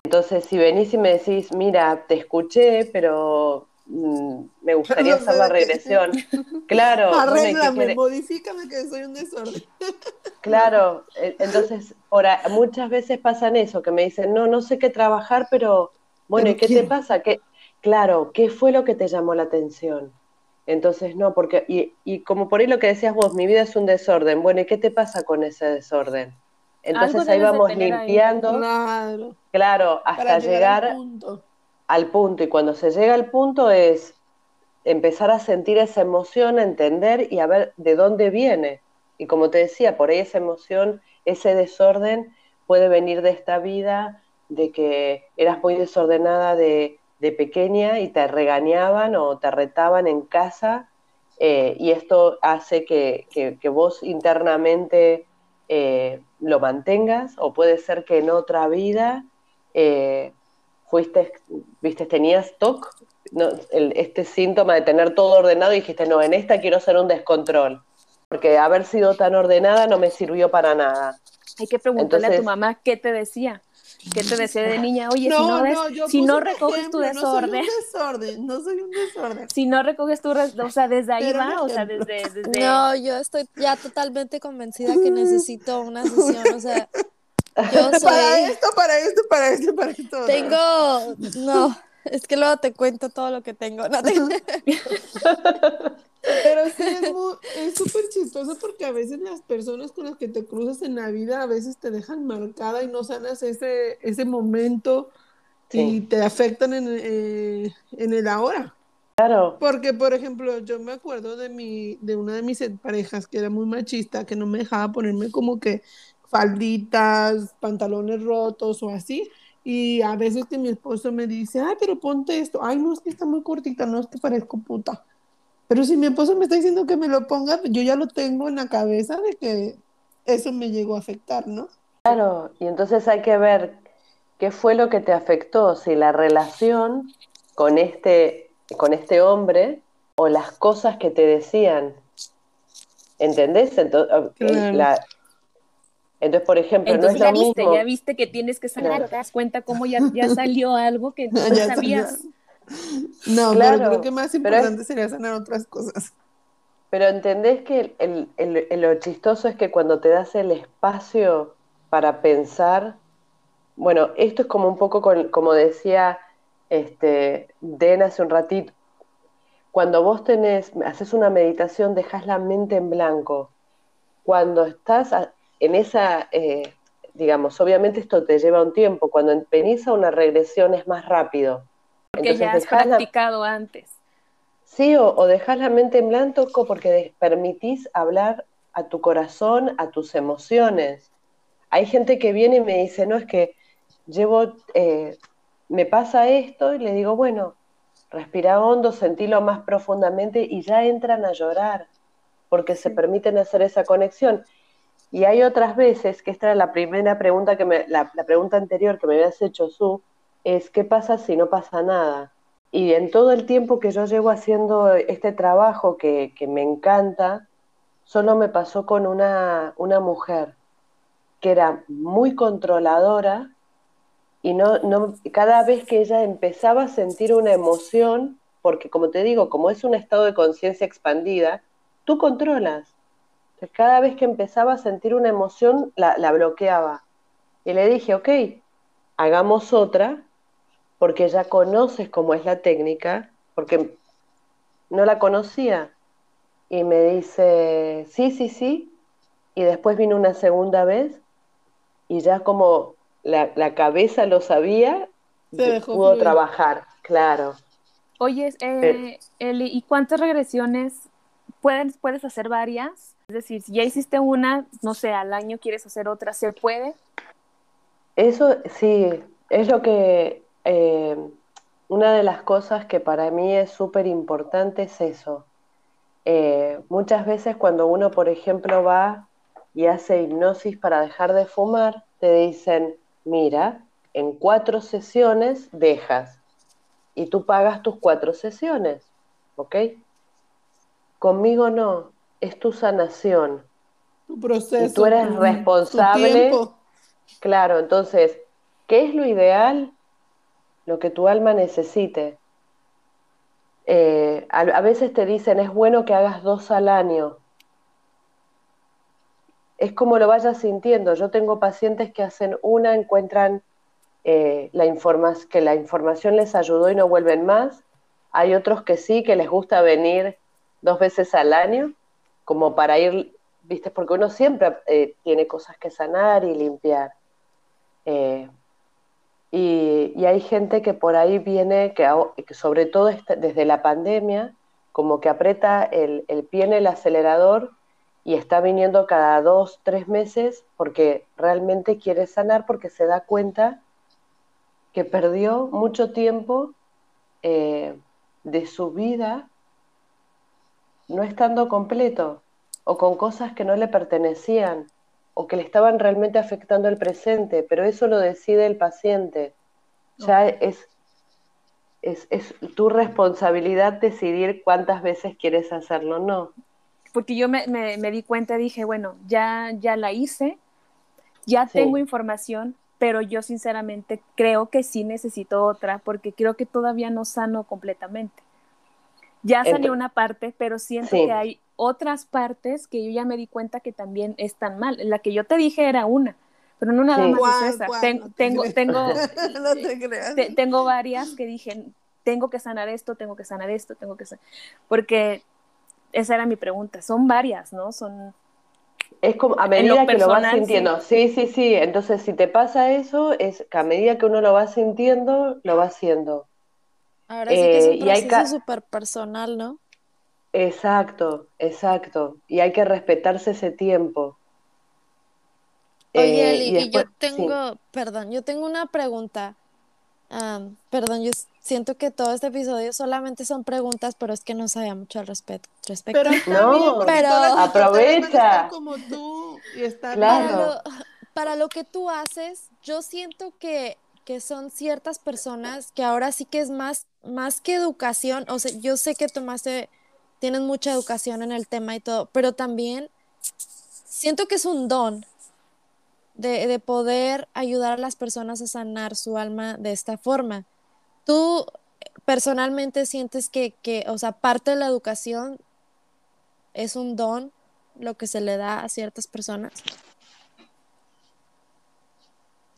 Entonces, si venís y me decís, mira, te escuché, pero mm, me gustaría hacer la regresión. [LAUGHS] Claro, bueno, ¿y qué Arréglame, modifícame que soy un desorden. [LAUGHS] Claro, e- entonces por a- muchas veces pasan eso, que me dicen, no, no sé qué trabajar, pero bueno, Pero ¿y qué quiero. te pasa? ¿Qué, claro, ¿qué fue lo que te llamó la atención? Entonces, no, porque, y, y como por ahí lo que decías vos, mi vida es un desorden, bueno, ¿y qué te pasa con ese desorden? Entonces ahí vamos ahí. limpiando, Claro, claro, hasta para llegar, llegar al punto. al punto. Y cuando se llega al punto es empezar a sentir esa emoción, a entender y a ver de dónde viene. Y como te decía, por ahí esa emoción, ese desorden puede venir de esta vida, de que eras muy desordenada de, de pequeña y te regañaban o te retaban en casa. eh, y esto hace que, que- que vos internamente eh, lo mantengas, o puede ser que en otra vida eh, fuiste, viste, tenías TOC, no, el- este síntoma de tener todo ordenado y dijiste, no, en esta quiero hacer un descontrol, porque haber sido tan ordenada no me sirvió para nada. Hay que preguntarle a tu mamá qué te decía. ¿Qué te decía de niña? Oye, si no, no si no recoges tu desorden. No soy un desorden, no soy un desorden. Si no recoges tu o sea, desde ahí va, o sea, desde, [LAUGHS] desde, No, yo estoy ya totalmente convencida que necesito una sesión, o sea, yo [LAUGHS] soy... Para esto, para esto, para esto, para esto. Tengo, no, es que luego te cuento todo lo que tengo. No, [LAUGHS] Pero sí es súper chistoso porque a veces las personas con las que te cruzas en la vida a veces te dejan marcada y no sanas ese, ese momento y te afectan en, eh, en el ahora. Claro. Porque, por ejemplo, yo me acuerdo de mi, de una de mis parejas que era muy machista, que no me dejaba ponerme como que falditas, pantalones rotos o así. Y a veces que mi esposo me dice, ay, pero ponte esto. Ay, no, es que está muy cortita, no es que parezco puta. Pero si mi esposo me está diciendo que me lo ponga, yo ya lo tengo en la cabeza de que eso me llegó a afectar, ¿no? Claro, y entonces hay que ver qué fue lo que te afectó, si la relación con este, con este hombre o las cosas que te decían. ¿Entendés? Entonces, eh, entonces por ejemplo, no es ya lo viste, mismo. ya viste que tienes que sanar, te das cuenta cómo ya, ya [LAUGHS] salió algo que no sabías. No, pero creo que más importante sería sanar otras cosas. Pero entendés que el, el, lo chistoso es que cuando te das el espacio para pensar, bueno, esto es como un poco como decía este, Den hace un ratito, cuando vos tenés, haces una meditación, dejas la mente en blanco. Cuando estás en esa, eh, digamos, obviamente esto te lleva un tiempo, cuando venís a una regresión es más rápido porque ya has practicado antes. Sí, o, o dejas la mente en blanco porque permitís hablar a tu corazón, a tus emociones. Hay gente que viene y me dice, no, es que llevo, eh, me pasa esto y le digo, bueno, respira hondo, sentilo más profundamente y ya entran a llorar porque se permiten hacer esa conexión. Y hay otras veces, que esta era la primera pregunta que me, la, la pregunta anterior que me habías hecho, Su, es qué pasa si no pasa nada. Y en todo el tiempo que yo llevo haciendo este trabajo que, me encanta, solo me pasó con una, una, mujer que era muy controladora y no, no, cada vez que ella empezaba a sentir una emoción, porque como te digo, como es un estado de conciencia expandida, tú controlas. Cada vez que empezaba a sentir una emoción, la, la bloqueaba. Y le dije, ok, hagamos otra porque ya conoces cómo es la técnica, porque no la conocía. Y me dice, sí, sí, sí. Y después vino una segunda vez y ya como la, cabeza lo sabía, pudo trabajar, claro. Oye, eh, Eli, ¿y cuántas regresiones puedes, puedes hacer varias? Es decir, si ya hiciste una, no sé, al año quieres hacer otra, ¿se puede? Eso sí, es lo que eh, una de las cosas que para mí es súper importante es eso. Eh, muchas veces cuando uno, por ejemplo, va y hace hipnosis para dejar de fumar, te dicen, mira, en cuatro sesiones dejas y tú pagas tus cuatro sesiones, ¿ok? Conmigo no, es tu sanación. Tu proceso. Y tú eres responsable. Claro, entonces, ¿qué es lo ideal? lo que tu alma necesite. Eh, a, veces te dicen, es bueno que hagas dos al año. Es como lo vayas sintiendo. Yo tengo pacientes que hacen una, encuentran eh, la que la información les ayudó y no vuelven más. Hay otros que sí, que les gusta venir dos veces al año, como para ir, viste, porque uno siempre eh, tiene cosas que sanar y limpiar. Y, hay gente que por ahí viene, que, sobre todo este, desde la pandemia, como que aprieta el, pie en el acelerador y está viniendo cada dos, tres meses porque realmente quiere sanar, porque se da cuenta que perdió mucho tiempo eh, de su vida no estando completo o con cosas que no le pertenecían o que le estaban realmente afectando el presente, pero eso lo decide el paciente. Ya es, es, es, tu responsabilidad decidir cuántas veces quieres hacerlo, ¿no? Porque yo me, me, di cuenta, dije, bueno, ya, ya la hice, ya Sí. tengo información, pero yo sinceramente creo que sí necesito otra porque creo que todavía no sano completamente. Ya Ent- una parte, pero siento Sí. que hay otras partes que yo ya me di cuenta que también están mal. La que yo te dije era una, pero no nada Sí. más ¿Cuál, es esa. cuál? Ten- No te tengo, tengo, [LAUGHS] no te creas. te- tengo varias que dije, tengo que sanar esto, tengo que sanar esto, tengo que sanar. Porque esa era mi pregunta. Son varias, ¿no? Son. Es como a medida lo que lo vas sintiendo. Sí, sí, sí. Entonces, si te pasa eso, es que a medida que uno lo va sintiendo, lo va haciendo. Ahora sí que es Eh, un hay proceso ca- súper personal, ¿no? Exacto, exacto. Y hay que respetarse ese tiempo. Oye, Eh, Eli, y y yo sí. tengo, perdón, yo tengo una pregunta. Am, perdón, yo siento que todo este episodio solamente son preguntas, pero es que no sabía mucho al respe- respecto. Pero No, pero- Aprovecha. como tú y está Claro. Para lo, para lo que tú haces, yo siento que, que son ciertas personas que ahora sí que es más, más que educación, o sea, yo sé que tomaste, tienes mucha educación en el tema y todo, pero también siento que es un don de, de poder ayudar a las personas a sanar su alma de esta forma. ¿Tú personalmente sientes que, que, o sea, parte de la educación es un don lo que se le da a ciertas personas?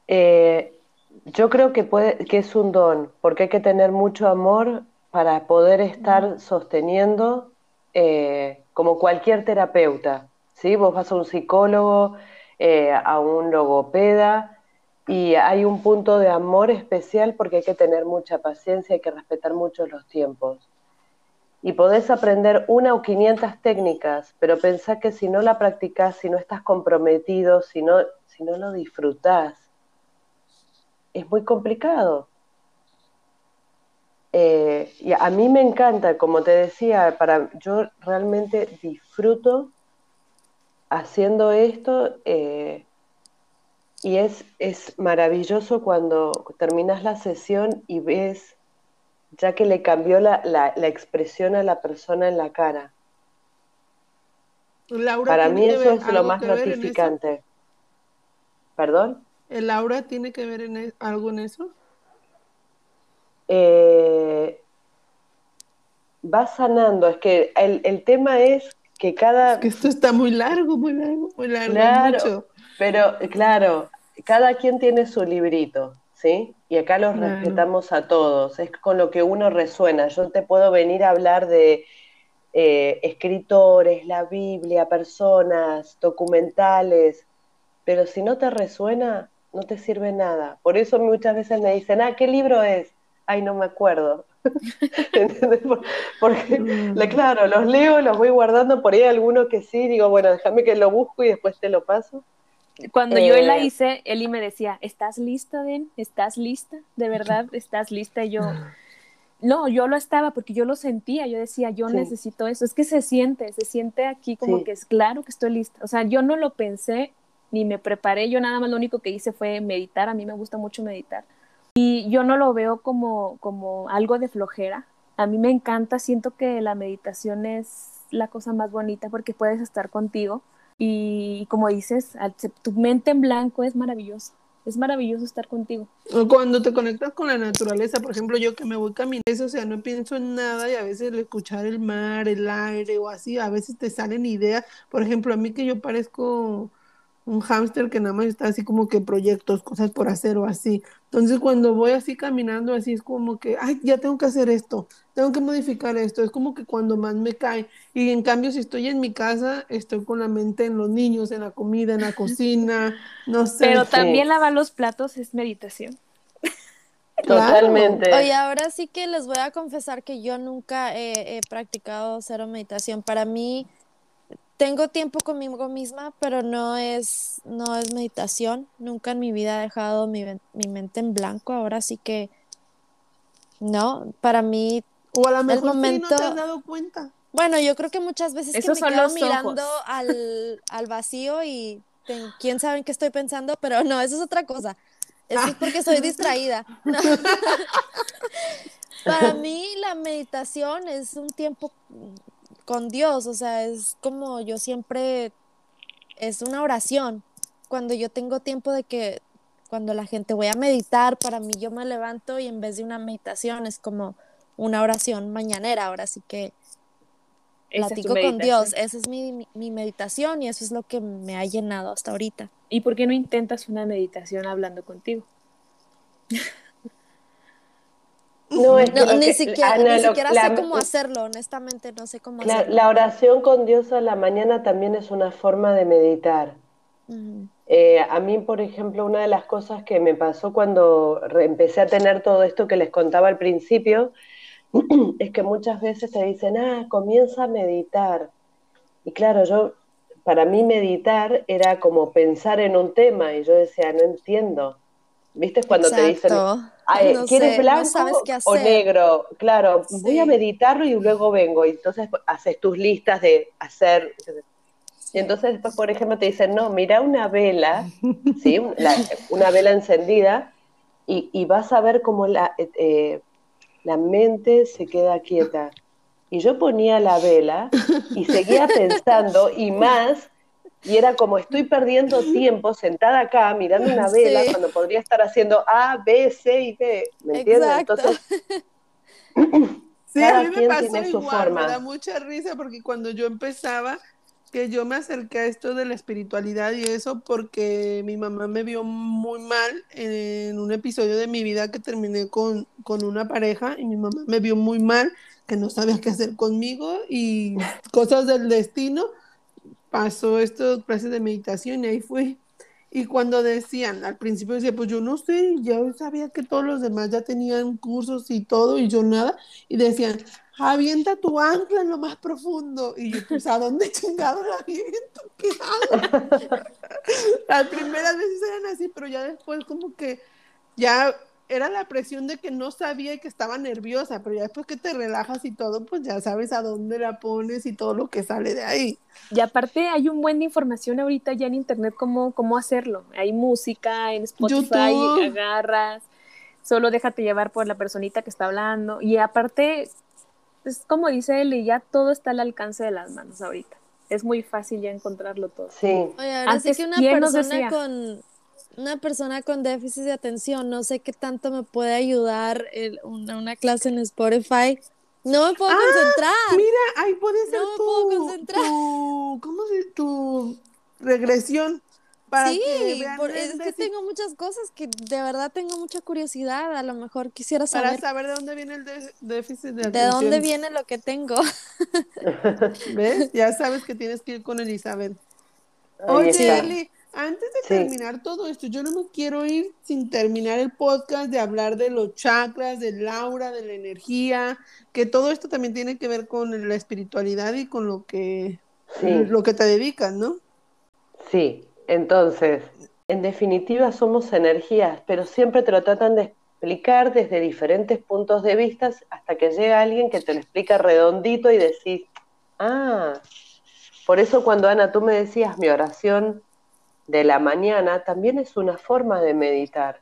Eh, yo creo que puede, que es un don, porque hay que tener mucho amor para poder estar sosteniendo eh, como cualquier terapeuta, ¿sí? Vos vas a un psicólogo, eh, a un logopeda, y hay un punto de amor especial porque hay que tener mucha paciencia, hay que respetar mucho los tiempos. Y podés aprender una o 500 técnicas, pero pensá que si no la practicás, si no estás comprometido, si no, si no lo disfrutás, es muy complicado. Eh, y a mí me encanta, como te decía, para, yo realmente disfruto haciendo esto eh, y es, es maravilloso cuando terminas la sesión y ves ya que le cambió la, la, la expresión a la persona en la cara. Laura Para mí eso es lo más gratificante. ¿Perdón? ¿El Laura tiene que ver en e- algo en eso? Eh, va sanando, es que el, el tema es que cada, Es que esto está muy largo, muy largo, muy largo, Claro. mucho. pero claro, cada quien tiene su librito, ¿sí? Y acá los Claro. respetamos a todos, es con lo que uno resuena. Yo te puedo venir a hablar de eh, escritores, la Biblia, personas, documentales, pero si no te resuena, no te sirve nada. Por eso muchas veces me dicen, ah, ¿qué libro es? Ay, no me acuerdo. [LAUGHS] Porque, Mm. la- claro, los leo, los voy guardando, por ahí alguno que sí, digo, bueno, déjame que lo busco y después te lo paso. Cuando yo la Eh, hice, Eli me decía, ¿estás lista, Den? ¿Estás lista? ¿De verdad estás lista? Y yo, no, yo lo estaba porque yo lo sentía, yo decía, yo Sí. necesito eso. Es que se siente, se siente aquí como Sí. que es claro que estoy lista. O sea, yo no lo pensé ni me preparé, yo nada más lo único que hice fue meditar, a mí me gusta mucho meditar. Y yo no lo veo como, como algo de flojera. A mí me encanta, siento que la meditación es la cosa más bonita porque puedes estar contigo y como dices, tu mente en blanco es maravilloso. Es maravilloso estar contigo. Cuando te conectas con la naturaleza, por ejemplo, yo que me voy caminando, o sea, no pienso en nada y a veces el escuchar el mar, el aire o así, a veces te salen ideas. Por ejemplo, a mí que yo parezco un hámster que nada más está así como que proyectos, cosas por hacer o así. Entonces, cuando voy así caminando, así es como que, ay, ya tengo que hacer esto, tengo que modificar esto. Es como que cuando más me cae. Y en cambio, si estoy en mi casa, estoy con la mente en los niños, en la comida, en la cocina, [LAUGHS] no sé. Pero también lavar los platos es meditación. [LAUGHS] Claro. Totalmente. Oye, ahora sí que les voy a confesar que yo nunca he, he practicado cero meditación. Para mí, tengo tiempo conmigo misma, pero no es, no es meditación. Nunca en mi vida he dejado mi, mi mente en blanco. Ahora sí que no. Para mí, O a lo mejor sí, no te momento- has dado cuenta. bueno, yo creo que muchas veces que Esos me son quedo los mirando al, al vacío y te- quién sabe en qué estoy pensando, pero no, eso es otra cosa. Eso es porque soy distraída. [LAUGHS] No. [LAUGHS] Para mí la meditación es un tiempo con Dios, o sea, es como yo siempre, es una oración. cuando yo tengo tiempo de que cuando la gente voy a meditar, para mí yo me levanto y en vez de una meditación es como una oración mañanera, ahora sí que platico con Dios, esa es mi, mi, meditación y eso es lo que me ha llenado hasta ahorita. ¿Y por qué no intentas una meditación hablando contigo? No, ni, siquiera, ni siquiera sé cómo hacerlo, honestamente no sé cómo hacerlo. La oración con Dios a la mañana también es una forma de meditar. Eh, a mí, por ejemplo, una de las cosas que me pasó cuando empecé a tener todo esto que les contaba al principio, [CLEARS THROAT] es que muchas veces te dicen, ah, comienza a meditar. Y claro, yo, para mí meditar era como pensar en un tema y yo decía, no entiendo. ¿Viste cuando te dicen, ¿quieres blanco o negro? Claro, voy a meditarlo y luego vengo. Y entonces haces tus listas de hacer. Y entonces después, por ejemplo, te dicen, no, mira una vela, ¿sí? una vela encendida, y, vas a ver cómo la, eh, la mente se queda quieta. Y yo ponía la vela y seguía pensando y más, y era como estoy perdiendo tiempo sentada acá mirando una vela cuando podría estar haciendo A, B, C y D. ¿Me entiendes? Entonces, [LAUGHS] sí, a mí me pasó igual, me da mucha risa porque cuando yo empezaba, que yo me acerqué a esto de la espiritualidad y eso porque mi mamá me vio muy mal en un episodio de mi vida que terminé con, con una pareja y mi mamá me vio muy mal, que no sabía qué hacer conmigo y cosas del destino. Pasó esto, clases de meditación y ahí fui. Y cuando decían, al principio decía, pues yo no sé, ya sabía que todos los demás ya tenían cursos y todo y yo nada. Y decían, avienta tu ancla en lo más profundo. Y yo, pues, ¿a dónde [LAUGHS] chingado la aviento? ¿Qué hago? [LAUGHS] Las primeras veces eran así, pero ya después como que ya era la presión de que no sabía y que estaba nerviosa, pero ya después que te relajas y todo, pues ya sabes a dónde la pones y todo lo que sale de ahí. Y aparte hay un buen de información ahorita ya en internet cómo, cómo hacerlo. Hay música en Spotify, agarras, solo déjate llevar por la personita que está hablando. Y aparte es como dice él, y ya todo está al alcance de las manos ahorita. Es muy fácil ya encontrarlo todo. Sí. Oye, ahora sí que una persona con una persona con déficit de atención, no sé qué tanto me puede ayudar una, clase en Spotify. No me puedo ah, concentrar. Mira, ahí puede ser no me puedo concentrar. ¿Cómo se tu regresión? sí, es que tengo muchas cosas que de verdad tengo mucha curiosidad. A lo mejor quisiera saber. Para saber de dónde viene el déficit de atención. De dónde viene lo que tengo. [LAUGHS] ¿Ves? Ya sabes que tienes que ir con Elizabeth. Oye, Eli, antes de terminar todo esto, yo no me quiero ir sin terminar el podcast de hablar de los chakras, de Laura, de la energía, que todo esto también tiene que ver con la espiritualidad y con lo que, lo que te dedicas, ¿no? Sí, entonces, en definitiva somos energías, pero siempre te lo tratan de explicar desde diferentes puntos de vista hasta que llega alguien que te lo explica redondito y decís, ah, por eso cuando Ana tú me decías mi oración de la mañana, también es una forma de meditar.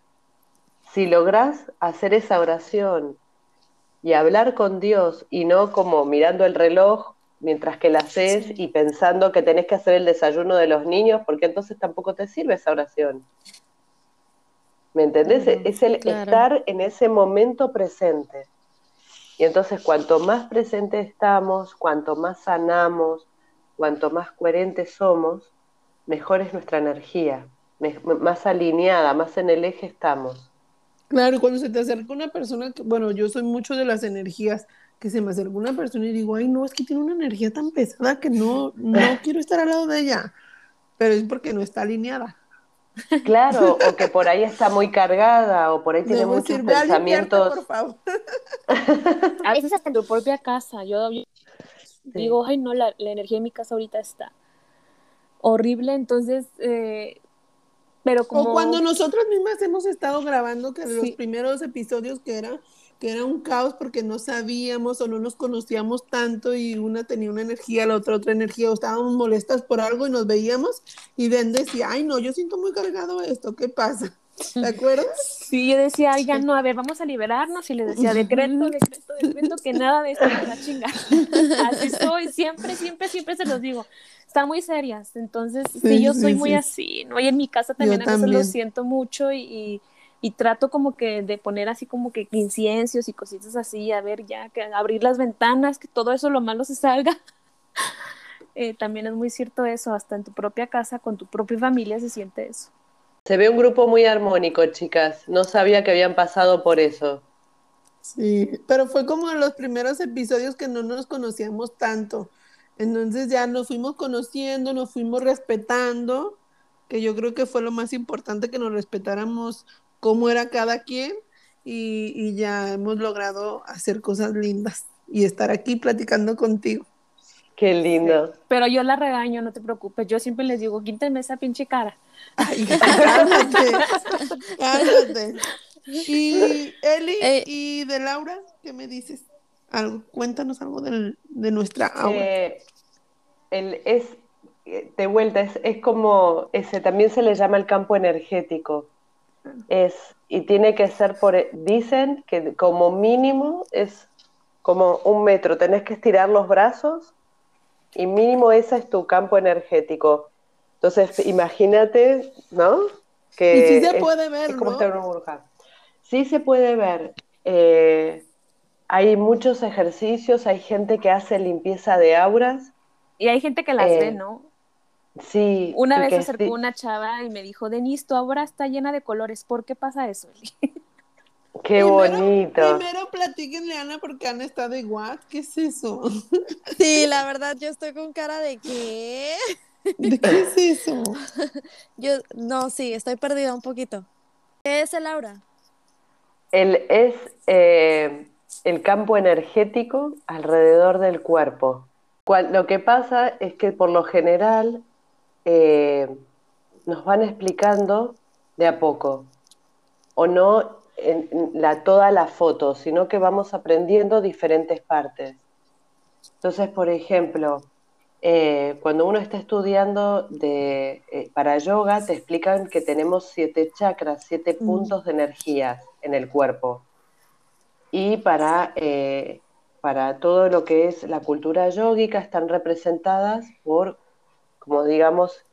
Si logras hacer esa oración y hablar con Dios y no como mirando el reloj mientras que la haces y pensando que tenés que hacer el desayuno de los niños, porque entonces tampoco te sirve esa oración. ¿Me entendés? es el estar en ese momento presente. Y entonces cuanto más presente estamos, cuanto más sanamos, cuanto más coherentes somos, mejor es nuestra energía, más alineada, más en el eje estamos. Claro, cuando se te acerca una persona, que, bueno, yo soy mucho de las energías, que se me acerca una persona y digo, ay, no, es que tiene una energía tan pesada que no, no [LAUGHS] quiero estar al lado de ella, pero es porque no está alineada. Claro, [LAUGHS] o que por ahí está muy cargada, o por ahí tiene muchos pensamientos. Por favor. [LAUGHS] A veces hasta en tu propia casa, yo digo, ay, no, la, energía en mi casa ahorita está horrible, entonces, eh, pero como... O cuando nosotros mismas hemos estado grabando, que los primeros episodios que era que era un caos porque no sabíamos o no nos conocíamos tanto y una tenía una energía, la otra otra energía, o estábamos molestas por algo y nos veíamos y Ben decía, ay no, yo siento muy cargado esto, ¿qué pasa? ¿Te [LAUGHS] acuerdas? Sí, yo decía, ya no, a ver, vamos a liberarnos. Y le decía, decreto, decreto, decreto, que nada de esto me va a chingar. [LAUGHS] Así soy, siempre, siempre, siempre se los digo. Están muy serias. Entonces, sí, yo soy muy así, ¿no? Y en mi casa también a veces lo siento mucho y, y, trato como que de poner así como que inciencios y cositas así, a ver, ya, que abrir las ventanas, que todo eso lo malo se salga. [LAUGHS] Eh, también es muy cierto eso, hasta en tu propia casa, con tu propia familia se siente eso. Se ve un grupo muy armónico, chicas. No sabía que habían pasado por eso. Sí, pero fue como en los primeros episodios que no nos conocíamos tanto. Entonces ya nos fuimos conociendo, nos fuimos respetando, que yo creo que fue lo más importante que nos respetáramos cómo era cada quien y, y ya hemos logrado hacer cosas lindas y estar aquí platicando contigo. Qué lindo. Pero yo la regaño, no te preocupes. Yo siempre les digo, quítenme esa pinche cara. Ay, [LAUGHS] cálmate, cálmate. Y Eli eh, y de Laura, ¿qué me dices? Algo, cuéntanos algo del, de nuestra aura. Eh, el, es, de vuelta, es, es como, ese también se le llama el campo energético. Es, y tiene que ser por, dicen que como mínimo es como un metro, tenés que estirar los brazos y mínimo ese es tu campo energético. Entonces, imagínate, ¿no? Que y sí se puede ver, es como estar en una burbuja. Sí se puede ver. Eh, hay muchos ejercicios, hay gente que hace limpieza de auras. Y hay gente que las ve, eh, ¿no? Sí. Una vez se acercó una chava y me dijo, Denis, tu aura está llena de colores, ¿por qué pasa eso? [LAUGHS] Qué bonito. Primero platíquenle, Ana, porque han estado igual. ¿Qué es eso? [LAUGHS] Sí, la verdad, yo estoy con cara de qué. ¿De qué es eso? [LAUGHS] Yo, no, sí, estoy perdida un poquito. ¿Qué es el aura? El, es eh, el campo energético alrededor del cuerpo. lo que pasa es que por lo general eh, nos van explicando de a poco. O no en la, toda la foto, sino que vamos aprendiendo diferentes partes. Entonces, por ejemplo, eh, cuando uno está estudiando de, eh, para yoga, te explican que tenemos siete chakras, siete mm. puntos de energía en el cuerpo. Y para, eh, para todo lo que es la cultura yógica están representadas por, como digamos,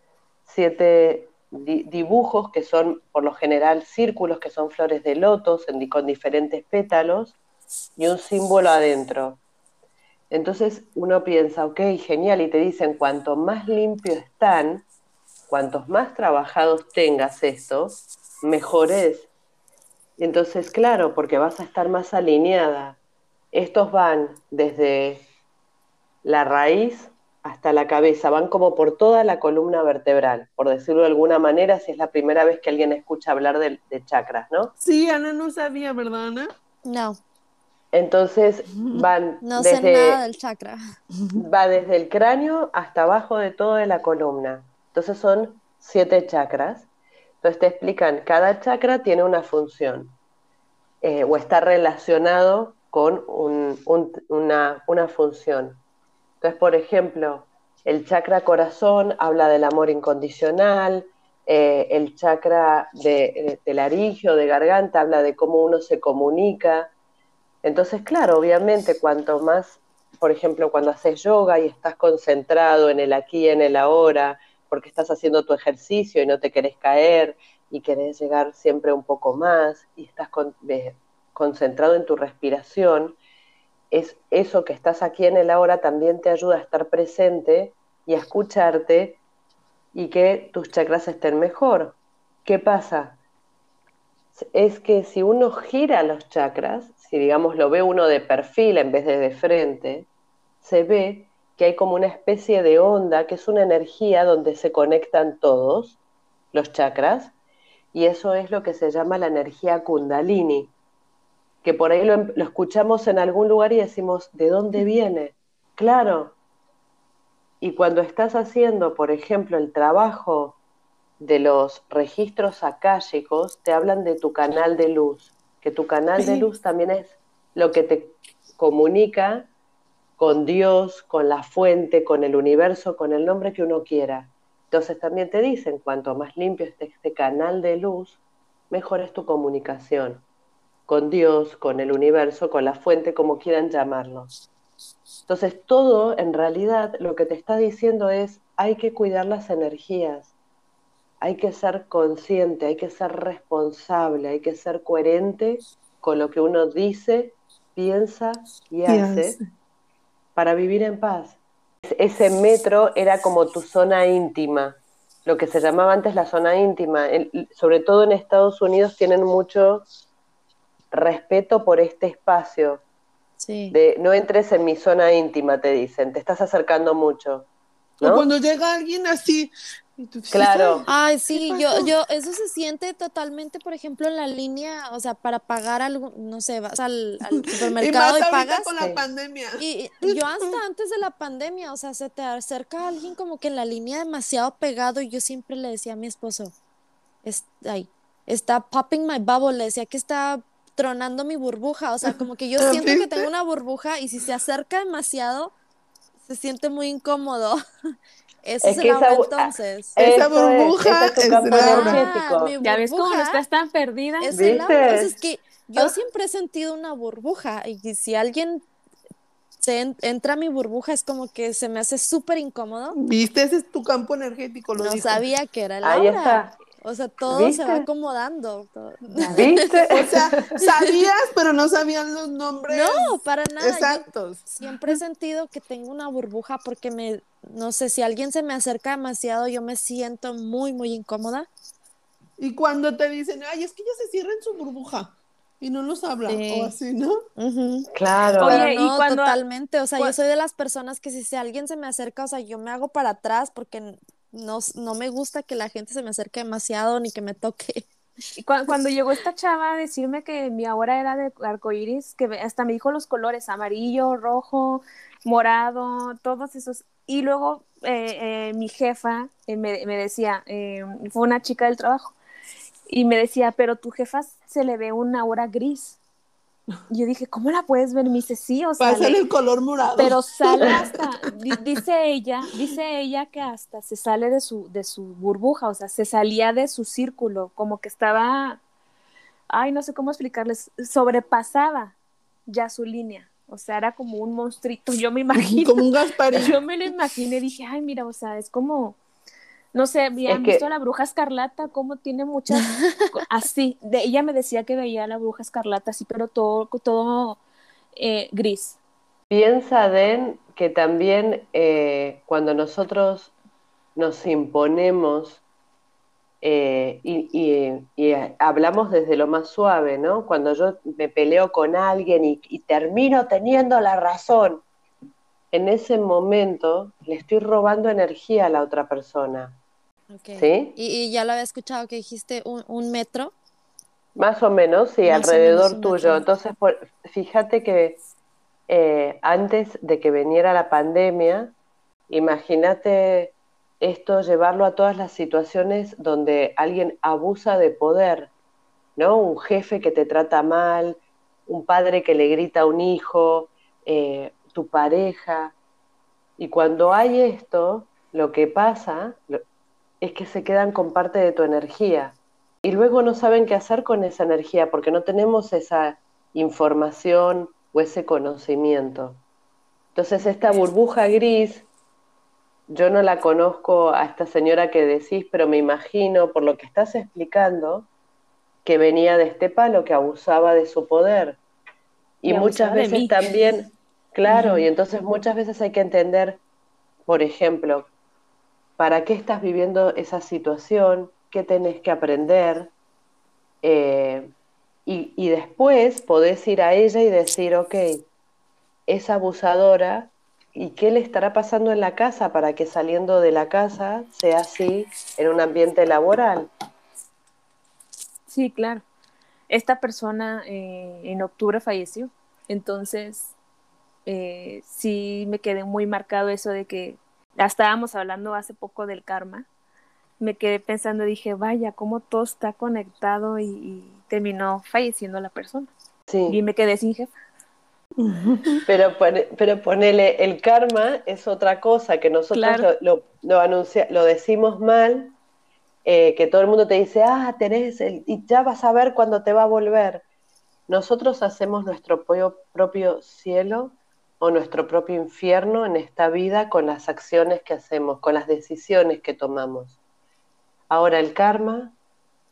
siete dibujos que son por lo general círculos, que son flores de lotos con diferentes pétalos y un símbolo adentro. Entonces uno piensa, ok, genial, y te dicen, cuanto más limpio están, cuantos más trabajados tengas esto, mejor es. Entonces, claro, porque vas a estar más alineada. Estos van desde la raíz hasta la cabeza, van como por toda la columna vertebral, por decirlo de alguna manera, si es la primera vez que alguien escucha hablar de, chakras, ¿no? Sí, Ana no sabía, ¿verdad, Ana? No. Entonces van [LAUGHS] no desde, sé nada del chakra. Va desde el cráneo hasta abajo de toda la columna. Entonces son siete chakras. Entonces te explican, cada chakra tiene una función eh, o está relacionado con una, función. Entonces, por ejemplo, el chakra corazón habla del amor incondicional, eh, el chakra de, de, laringio, de garganta, habla de cómo uno se comunica. Entonces, claro, obviamente, cuanto más, por ejemplo, cuando haces yoga y estás concentrado en el aquí en el ahora, porque estás haciendo tu ejercicio y no te querés caer y querés llegar siempre un poco más y estás concentrado en tu respiración, es eso que estás aquí en el ahora también te ayuda a estar presente y a escucharte y que tus chakras estén mejor. ¿Qué pasa? Es que si uno gira los chakras, si digamos lo ve uno de perfil en vez de de frente, se ve que hay como una especie de onda, que es una energía donde se conectan todos los chakras, y eso es lo que se llama la energía kundalini que por ahí lo, escuchamos en algún lugar y decimos, ¿de dónde viene? Claro. Y cuando estás haciendo, por ejemplo, el trabajo de los registros akáshicos, te hablan de tu canal de luz, que tu canal de luz también es lo que te comunica con Dios, con la fuente, con el universo, con el nombre que uno quiera. Entonces también te dicen, cuanto más limpio esté este canal de luz, mejor es tu comunicación con Dios, con el universo, con la fuente, como quieran llamarlo. Entonces, todo en realidad lo que te está diciendo es, hay que cuidar las energías, hay que ser consciente, hay que ser responsable, hay que ser coherente con lo que uno dice, piensa y hace para vivir en paz. Ese metro era como tu zona íntima, lo que se llamaba antes la zona íntima. sobre todo en Estados Unidos tienen mucho respeto por este espacio. De no entres en mi zona íntima, te dicen, te estás acercando mucho. O cuando llega alguien así, Claro. Ay, sí, yo, yo, eso se siente totalmente, por ejemplo, en la línea, o sea, para pagar algo, no sé, vas al, [LAUGHS] supermercado y, pagas. con la pandemia. Y, [LAUGHS] yo hasta antes de la pandemia, o sea, se te acerca alguien como que en la línea demasiado pegado y yo siempre le decía a mi esposo, es, ay, está popping my bubble, le decía que está tronando mi burbuja, o sea, [LAUGHS] como que yo siento que tengo una burbuja y si se acerca demasiado, se siente muy incómodo. Ese es, el entonces. Esa burbuja es, ah, ya ves cómo estás tan perdida. Es el Entonces, que yo ah. siempre he sentido una burbuja y si alguien se entra a mi burbuja es como que se me hace súper incómodo. ¿Viste? Ese es tu campo energético. no sabía que era el Ahí está. O sea, todo se va acomodando. [LAUGHS] ¿Viste? o sea, [LAUGHS] sabías, pero no sabían los nombres. No, para nada. Exactos. siempre he sentido que tengo una burbuja porque me, no sé, si alguien se me acerca demasiado, yo me siento muy, muy incómoda. Y cuando te dicen, ay, es que ya se cierra en su burbuja y no nos habla o así, ¿no? Claro. Oye, y cuando, totalmente, o sea, yo soy de las personas que si, si alguien se me acerca, o sea, yo me hago para atrás porque no, no me gusta que la gente se me acerque demasiado ni que me toque. [LAUGHS] Y cuando, llegó esta chava a decirme que mi ahora era de arcoíris, que hasta me dijo los colores, amarillo, rojo, morado, todos esos. Y luego eh, eh, mi jefa eh, me, me, decía, fue una chica del trabajo, y me decía, pero tu jefa se le ve una hora gris. Yo dije, ¿cómo la puedes ver? Me dice, sí, o sea. Pasa el color morado. Pero sale [LAUGHS] hasta, dice ella, dice ella que hasta se sale de su, de su burbuja, o sea, se salía de su círculo, como que estaba, ay, no sé cómo explicarles, sobrepasaba ya su línea. O sea, era como un monstruito, yo me imagino. [LAUGHS] Como un Gasparín. Yo me lo imaginé, dije, ay, mira, o sea, es como, no sé, ¿habían visto la bruja escarlata? Cómo tiene muchas, [LAUGHS] así, de, ella me decía que veía la bruja escarlata así, pero todo, todo eh, gris. Piensa, Den, que también eh, cuando nosotros nos imponemos eh, y, hablamos desde lo más suave, ¿no? Cuando yo me peleo con alguien y, y termino teniendo la razón, en ese momento le estoy robando energía a la otra persona. ¿Sí? ¿Y, ya lo había escuchado que dijiste un, metro. Más o menos, sí, alrededor tuyo. Entonces, fíjate que eh, antes de que viniera la pandemia, imagínate esto, llevarlo a todas las situaciones donde alguien abusa de poder, ¿no? Un jefe que te trata mal, un padre que le grita a un hijo, eh, tu pareja. Y cuando hay esto, lo que pasa, es que se quedan con parte de tu energía y luego no saben qué hacer con esa energía porque no tenemos esa información o ese conocimiento. Entonces esta burbuja gris, yo no la conozco a esta señora que decís, pero me imagino por lo que estás explicando que venía de este palo, que abusaba de su poder. Y, muchas veces también, claro, y entonces muchas veces hay que entender, por ejemplo, para qué estás viviendo esa situación, qué tenés que aprender. Eh, y, después podés ir a ella y decir, ok, es abusadora y qué le estará pasando en la casa para que saliendo de la casa sea así en un ambiente laboral. Sí, claro. Esta persona eh, en octubre falleció, entonces eh, sí me quedé muy marcado eso de que estábamos hablando hace poco del karma, me quedé pensando, dije, vaya, cómo todo está conectado y, terminó falleciendo la persona. Sí. Y me quedé sin jefa. [LAUGHS] Pero, pero ponele, el karma es otra cosa que nosotros lo, lo, lo decimos mal eh, que todo el mundo te dice, ah, tenés, el, y ya vas a ver cuándo te va a volver. Nosotros hacemos nuestro propio cielo o nuestro propio infierno en esta vida con las acciones que hacemos, con las decisiones que tomamos. Ahora el karma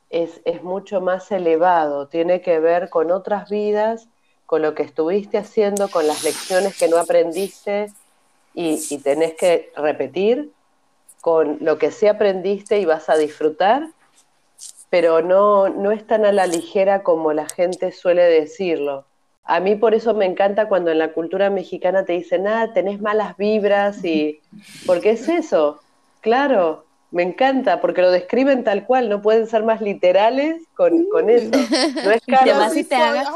es, es mucho más elevado, tiene que ver con otras vidas, con lo que estuviste haciendo, con las lecciones que no aprendiste y, y tenés que repetir, con lo que sí aprendiste y vas a disfrutar, pero no, no es tan a la ligera como la gente suele decirlo a mí por eso me encanta cuando en la cultura mexicana te dicen, ah, tenés malas vibras y... [LAUGHS] Porque es eso, claro, me encanta, porque lo describen tal cual, no pueden ser más literales con, con eso. No es [LAUGHS] caro. Te vas y te, hagas,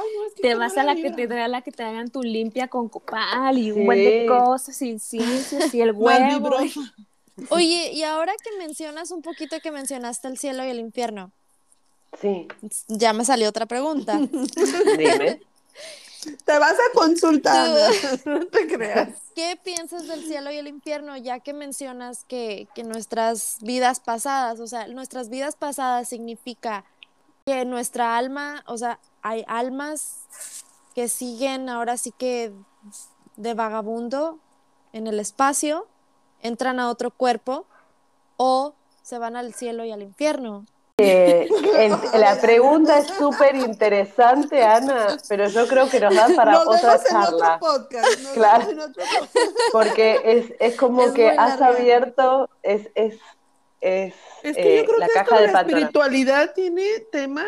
te vas a la catedral a que te hagan tu limpia con copal y un buen de cosas, inciensos y el [LAUGHS] huevo. Oye, y ahora que mencionas un poquito que mencionaste el cielo y el infierno. Sí. Ya me salió otra pregunta. Dime. Te vas a consultar, [LAUGHS] no te creas. ¿Qué piensas del cielo y el infierno, ya que mencionas que, que nuestras vidas pasadas, o sea, nuestras vidas pasadas significa que nuestra alma, o sea, hay almas que siguen ahora sí que de vagabundo en el espacio, entran a otro cuerpo o se van al cielo y al infierno. Eh, la pregunta es súper interesante, Ana, pero yo creo que nos da para otra charla. claro, porque es, es como que has abierto, es, es, es, es que yo creo la que caja de la espiritualidad tiene temas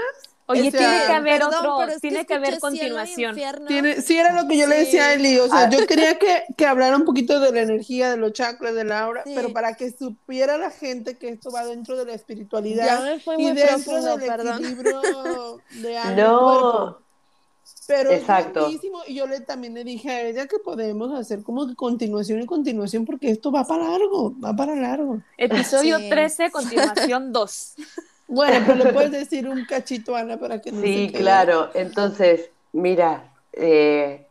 Oye, tiene que haber otro, tiene que, haber continuación. Tiene, sí, era lo que yo le decía a Eli, o sea, ah. yo quería que, [LAUGHS] que, hablara un poquito de la energía, de los chakras, de la aura, pero para que supiera la gente que esto va dentro de la espiritualidad y dentro del equilibrio [LAUGHS] de alma no. Pero Exacto. y yo le, también le dije a ella que podemos hacer como que continuación y continuación, porque esto va para largo, va para largo. Episodio 13, continuación 2. [LAUGHS] Bueno, pero le [LAUGHS] puedes decir un cachito, Ana, para que no Sí, claro. Entonces, mira, eh,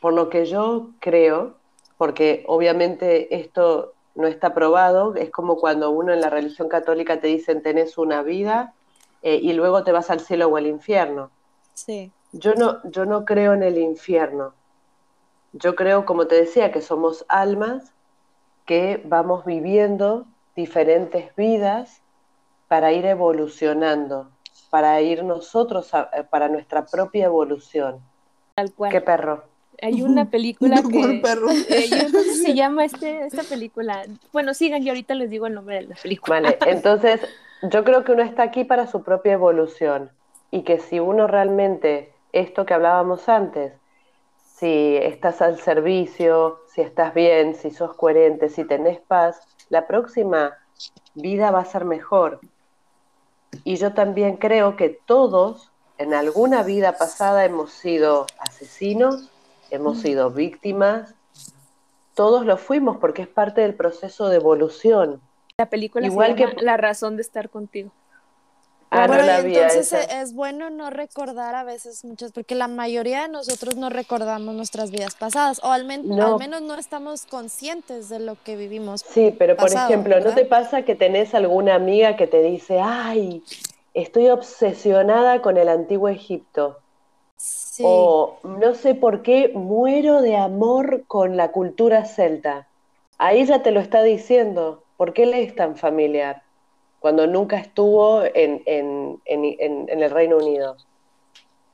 por lo que yo creo, porque obviamente esto no está probado, es como cuando uno en la religión católica te dicen tenés una vida eh, y luego te vas al cielo o al infierno. Sí. Yo no, yo no creo en el infierno. Yo creo, como te decía, que somos almas que vamos viviendo diferentes vidas para ir evolucionando, para ir nosotros, eh, para nuestra propia evolución. Tal cual. ¿Qué perro? Hay una [LAUGHS] película que... perro? Eh, se llama este, esta película? Bueno, sigan y ahorita les digo el nombre de la película. Vale, entonces yo creo que uno está aquí para su propia evolución y que si uno realmente, esto que hablábamos antes, si estás al servicio, si estás bien, si sos coherente, si tenés paz, la próxima vida va a ser mejor. Y yo también creo que todos en alguna vida pasada hemos sido asesinos, hemos mm. sido víctimas, todos lo fuimos porque es parte del proceso de evolución. La película Igual que La razón de estar contigo. Ah, bueno, entonces es bueno no recordar a veces muchas, porque la mayoría de nosotros no recordamos nuestras vidas pasadas, o al, al menos no estamos conscientes de lo que vivimos. Sí, pero por ejemplo, ¿no te pasa que tenés alguna amiga que te dice, ay, estoy obsesionada con el antiguo Egipto? Sí. O no sé por qué muero de amor con la cultura celta. Ahí ya te lo está diciendo. ¿Por qué le es tan familiar? Cuando nunca estuvo en, el Reino Unido.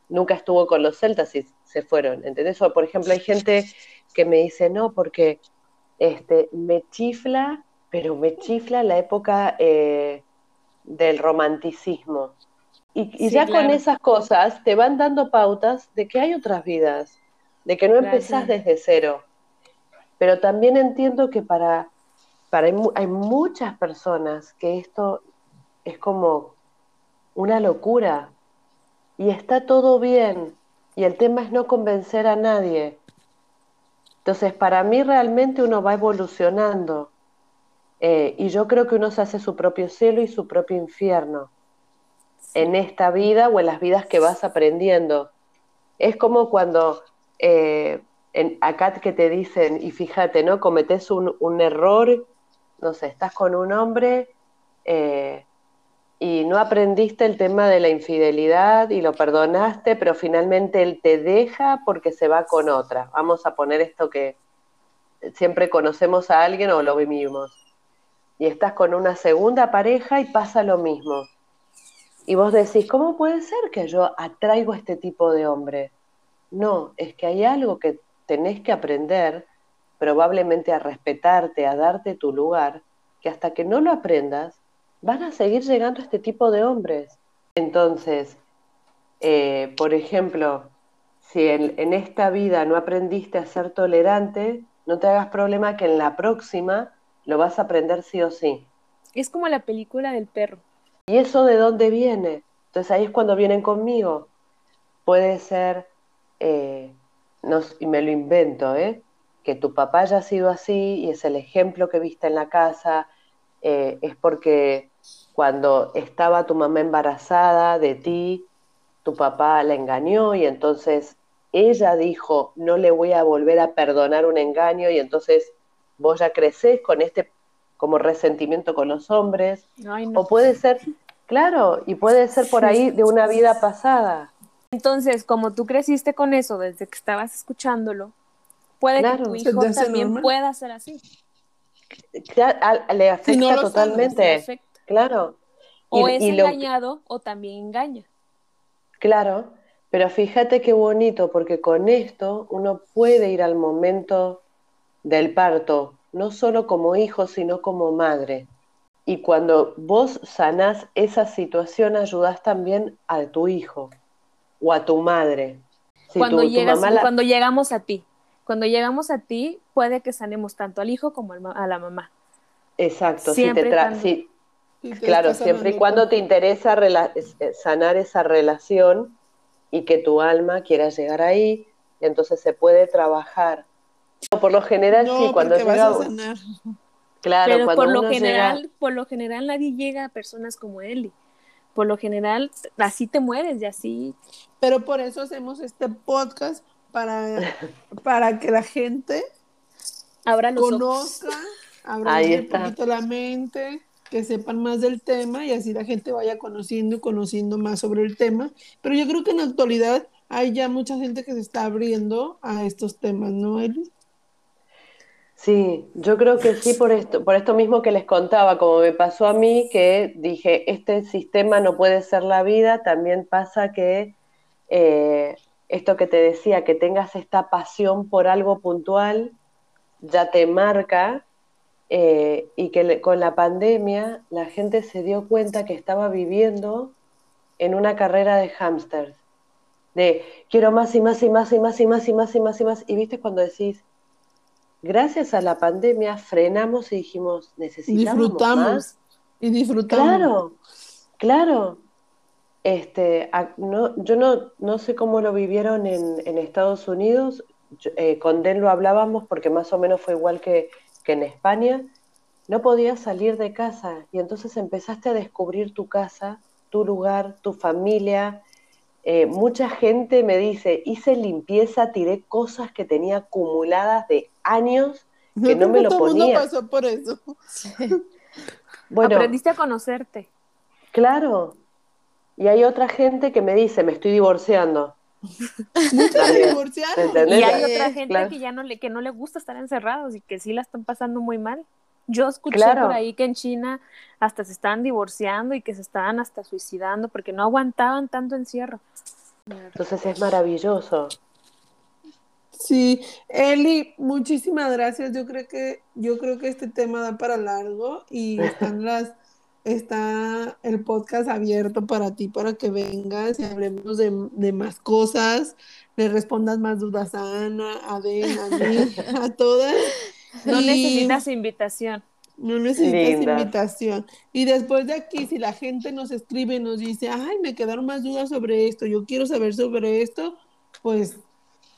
Nunca estuvo con los celtas y se fueron, ¿entendés? O, por ejemplo, hay gente que me dice, no, porque este, me chifla, pero me chifla la época eh, del romanticismo. Y, ya con esas cosas te van dando pautas de que hay otras vidas, de que no empezás desde cero. Pero también entiendo que para hay, muchas personas que esto es como una locura y está todo bien y el tema es no convencer a nadie. Entonces, para mí realmente uno va evolucionando eh, y yo creo que uno se hace su propio cielo y su propio infierno en esta vida o en las vidas que vas aprendiendo. Es como cuando eh, en, acá que te dicen, y fíjate, ¿no? Cometes un error no sé, estás con un hombre eh, y no aprendiste el tema de la infidelidad y lo perdonaste, pero finalmente él te deja porque se va con otra. Vamos a poner esto que siempre conocemos a alguien o lo vivimos. Y estás con una segunda pareja y pasa lo mismo. Y vos decís, ¿cómo puede ser que yo atraigo a este tipo de hombre? No, es que hay algo que tenés que aprender, probablemente a respetarte, a darte tu lugar, que hasta que no lo aprendas, van a seguir llegando este tipo de hombres. Entonces, eh, por ejemplo, si en, esta vida no aprendiste a ser tolerante, no te hagas problema que en la próxima lo vas a aprender sí o sí. Es como la película del perro. ¿Y eso de dónde viene? Entonces ahí es cuando vienen conmigo. Puede ser, eh, no, y me lo invento, ¿eh? Que tu papá haya sido así y es el ejemplo que viste en la casa, eh, es porque cuando estaba tu mamá embarazada de ti, tu papá la engañó y entonces ella dijo, no le voy a volver a perdonar un engaño y entonces vos ya creces con este como resentimiento con los hombres. O puede ser, claro, y puede ser por ahí de una vida pasada. Entonces, como tú creciste con eso desde que estabas escuchándolo, puede que tu hijo también pueda ser así. le afecta totalmente. Claro. O es engañado o también engaña. Claro, pero fíjate qué bonito, porque con esto uno puede ir al momento del parto, no solo como hijo, sino como madre. Y cuando vos sanás esa situación, ayudás también a tu hijo o a tu madre. cuando, cuando llegamos a ti, cuando llegamos a ti, puede que sanemos tanto al hijo como a la mamá. Exacto, Siempre si claro, siempre y cuando te interesa eh, sanar esa relación y que tu alma quiera llegar ahí, entonces se puede trabajar. Por lo general, sí, cuando llega... Claro, Pero por lo general, por lo general nadie llega a personas como Eli. Por lo general, así te mueres y así. Pero por eso hacemos este podcast para, para que la gente Abra los conozca, abra un poquito la mente que sepan más del tema y así la gente vaya conociendo y conociendo más sobre el tema. Pero yo creo que en la actualidad hay ya mucha gente que se está abriendo a estos temas, ¿no, Eli? Sí, yo creo que sí por esto, por esto mismo que les contaba, como me pasó a mí, que dije, este sistema no puede ser la vida, también pasa que eh, esto que te decía, que tengas esta pasión por algo puntual, ya te marca eh, y que con la pandemia la gente se dio cuenta que estaba viviendo en una carrera de hámsters, de quiero más y más y más y más y más y más y más y más. Y viste cuando decís, gracias a la pandemia frenamos y dijimos, necesitamos disfrutamos y disfrutamos. Claro, claro. Este, no, yo no, no sé cómo lo vivieron en, en Estados Unidos. Eh, con Den lo hablábamos porque más o menos fue igual que, que en España no podías salir de casa y entonces empezaste a descubrir tu casa, tu lugar, tu familia. Eh, mucha gente me dice, hice limpieza, tiré cosas que tenía acumuladas de años que no, me lo ponía. pasó por eso. bueno, Aprendiste a conocerte. Claro. Y hay otra gente que me dice, me estoy divorciando. [LAUGHS] Y hay otra gente que ya no le, que no le gusta estar encerrados y que sí la están pasando muy mal. Yo escuché por ahí que en China hasta se estaban divorciando y que se estaban hasta suicidando porque no aguantaban tanto encierro. Entonces es maravilloso. Sí, Eli, muchísimas gracias. Yo creo que yo creo que este tema da para largo y están las está el podcast abierto para ti, para que vengas y hablemos de, más cosas, le respondas más dudas a Ana, a Ben, a mí, [LAUGHS] a todas. No necesitas invitación. No necesitas invitación. Y después de aquí, si la gente nos escribe y nos dice, ay, me quedaron más dudas sobre esto, yo quiero saber sobre esto, pues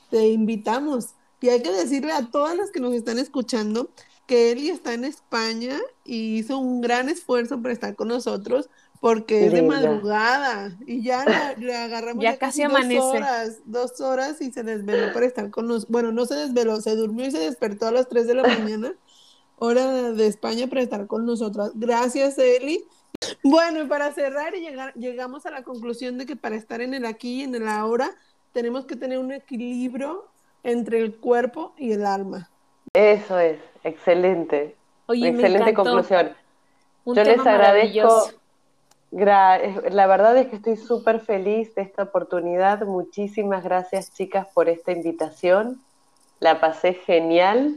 te invitamos. Y hay que decirle a todas las que nos están escuchando que Eli está en España y hizo un gran esfuerzo para estar con nosotros porque es de madrugada y ya le, [LAUGHS] agarramos ya, casi, amanece. dos horas, dos horas y se desveló para estar con nosotros. Bueno, no se desveló, se durmió y se despertó a las 3 de la mañana, hora de España para estar con nosotras. Gracias, Eli. Bueno, y para cerrar y llegar, llegamos a la conclusión de que para estar en el aquí y en el ahora tenemos que tener un equilibrio entre el cuerpo y el alma. Eso es, excelente. Oye, excelente conclusión. Un Yo les agradezco. es- La verdad es que estoy súper feliz de esta oportunidad. Muchísimas gracias, chicas, por esta invitación. La pasé genial.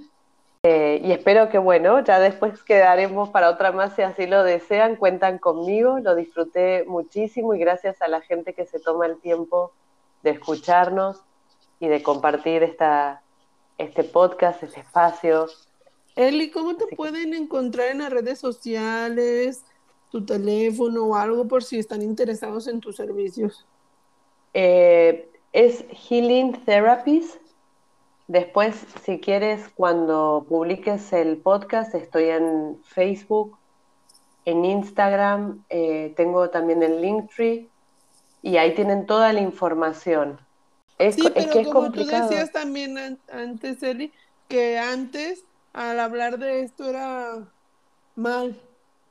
Eh, y espero que, bueno, ya después quedaremos para otra más si así lo desean. Cuentan conmigo. Lo disfruté muchísimo y gracias a la gente que se toma el tiempo de escucharnos y de compartir esta, este podcast, este espacio. Eli, ¿cómo te pueden encontrar en las redes sociales, tu teléfono o algo por si están interesados en tus servicios? Eh, es Healing Therapies. Después, si quieres, cuando publiques el podcast, estoy en Facebook, en Instagram, eh, tengo también el Linktree y ahí tienen toda la información. Es, Sí, co- es pero que es como tú complicado. decías también an- antes, Eli, que antes al hablar de esto era mal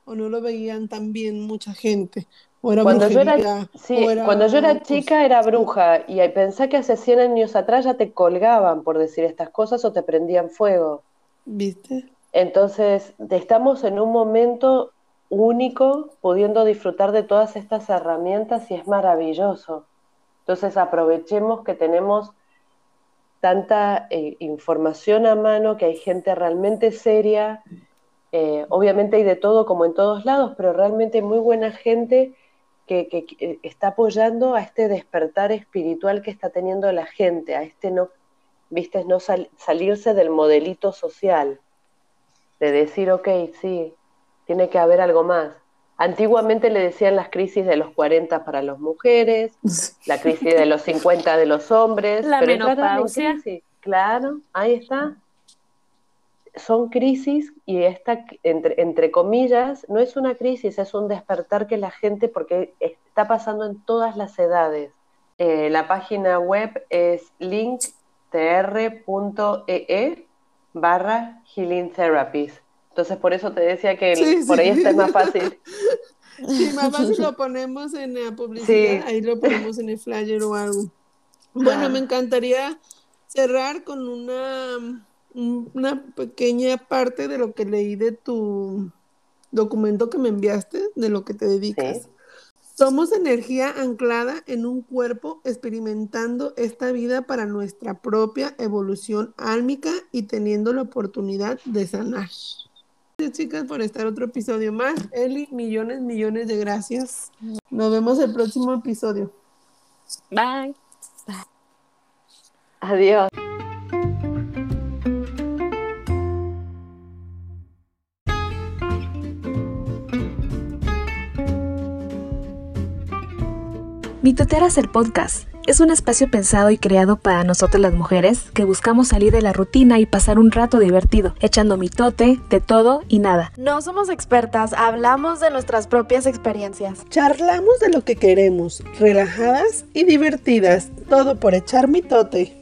o no lo veían tan bien mucha gente o era Cuando yo era, brujería, sí, o era, cuando yo era chica era bruja y ahí pensé que hace 100 años atrás ya te colgaban por decir estas cosas o te prendían fuego. ¿viste? Entonces, estamos en un momento único pudiendo disfrutar de todas estas herramientas y es maravilloso. Entonces, aprovechemos que tenemos tanta eh, información a mano, que hay gente realmente seria. Eh, obviamente hay de todo como en todos lados, pero realmente muy buena gente que, que- que está apoyando a este despertar espiritual que está teniendo la gente, a este no, viste, no sal- salirse del modelito social de decir, ok, sí, tiene que haber algo más. Antiguamente le decían las crisis de los 40 para las mujeres, la crisis de los 50 de los hombres, La pero en menopausia. crisis. Claro, ahí está. Son crisis y esta, entre, entre comillas, no es una crisis, es un despertar que la gente, porque está pasando en todas las edades. Eh, la página web es linktr.ee barra healing therapies. Entonces, por eso te decía que el- Sí, por sí. ahí está más fácil. Sí, más fácil [LAUGHS] [LAUGHS] lo ponemos en la publicidad, Sí. ahí lo ponemos en el flyer o algo. Bueno, me encantaría cerrar con una, una pequeña parte de lo que leí de tu documento que me enviaste, de lo que te dedicas. Somos energía anclada en un cuerpo experimentando esta vida para nuestra propia evolución álmica y teniendo la oportunidad de sanar. Gracias, chicas, por estar otro episodio más. Eli, millones, millones de gracias. Nos vemos el próximo episodio. Bye. Adiós. Mitoteras el podcast es un espacio pensado y creado para nosotras las mujeres que buscamos salir de la rutina y pasar un rato divertido, echando mitote de todo y nada. No somos expertas, hablamos de nuestras propias experiencias. Charlamos de lo que queremos, relajadas y divertidas, todo por echar mitote.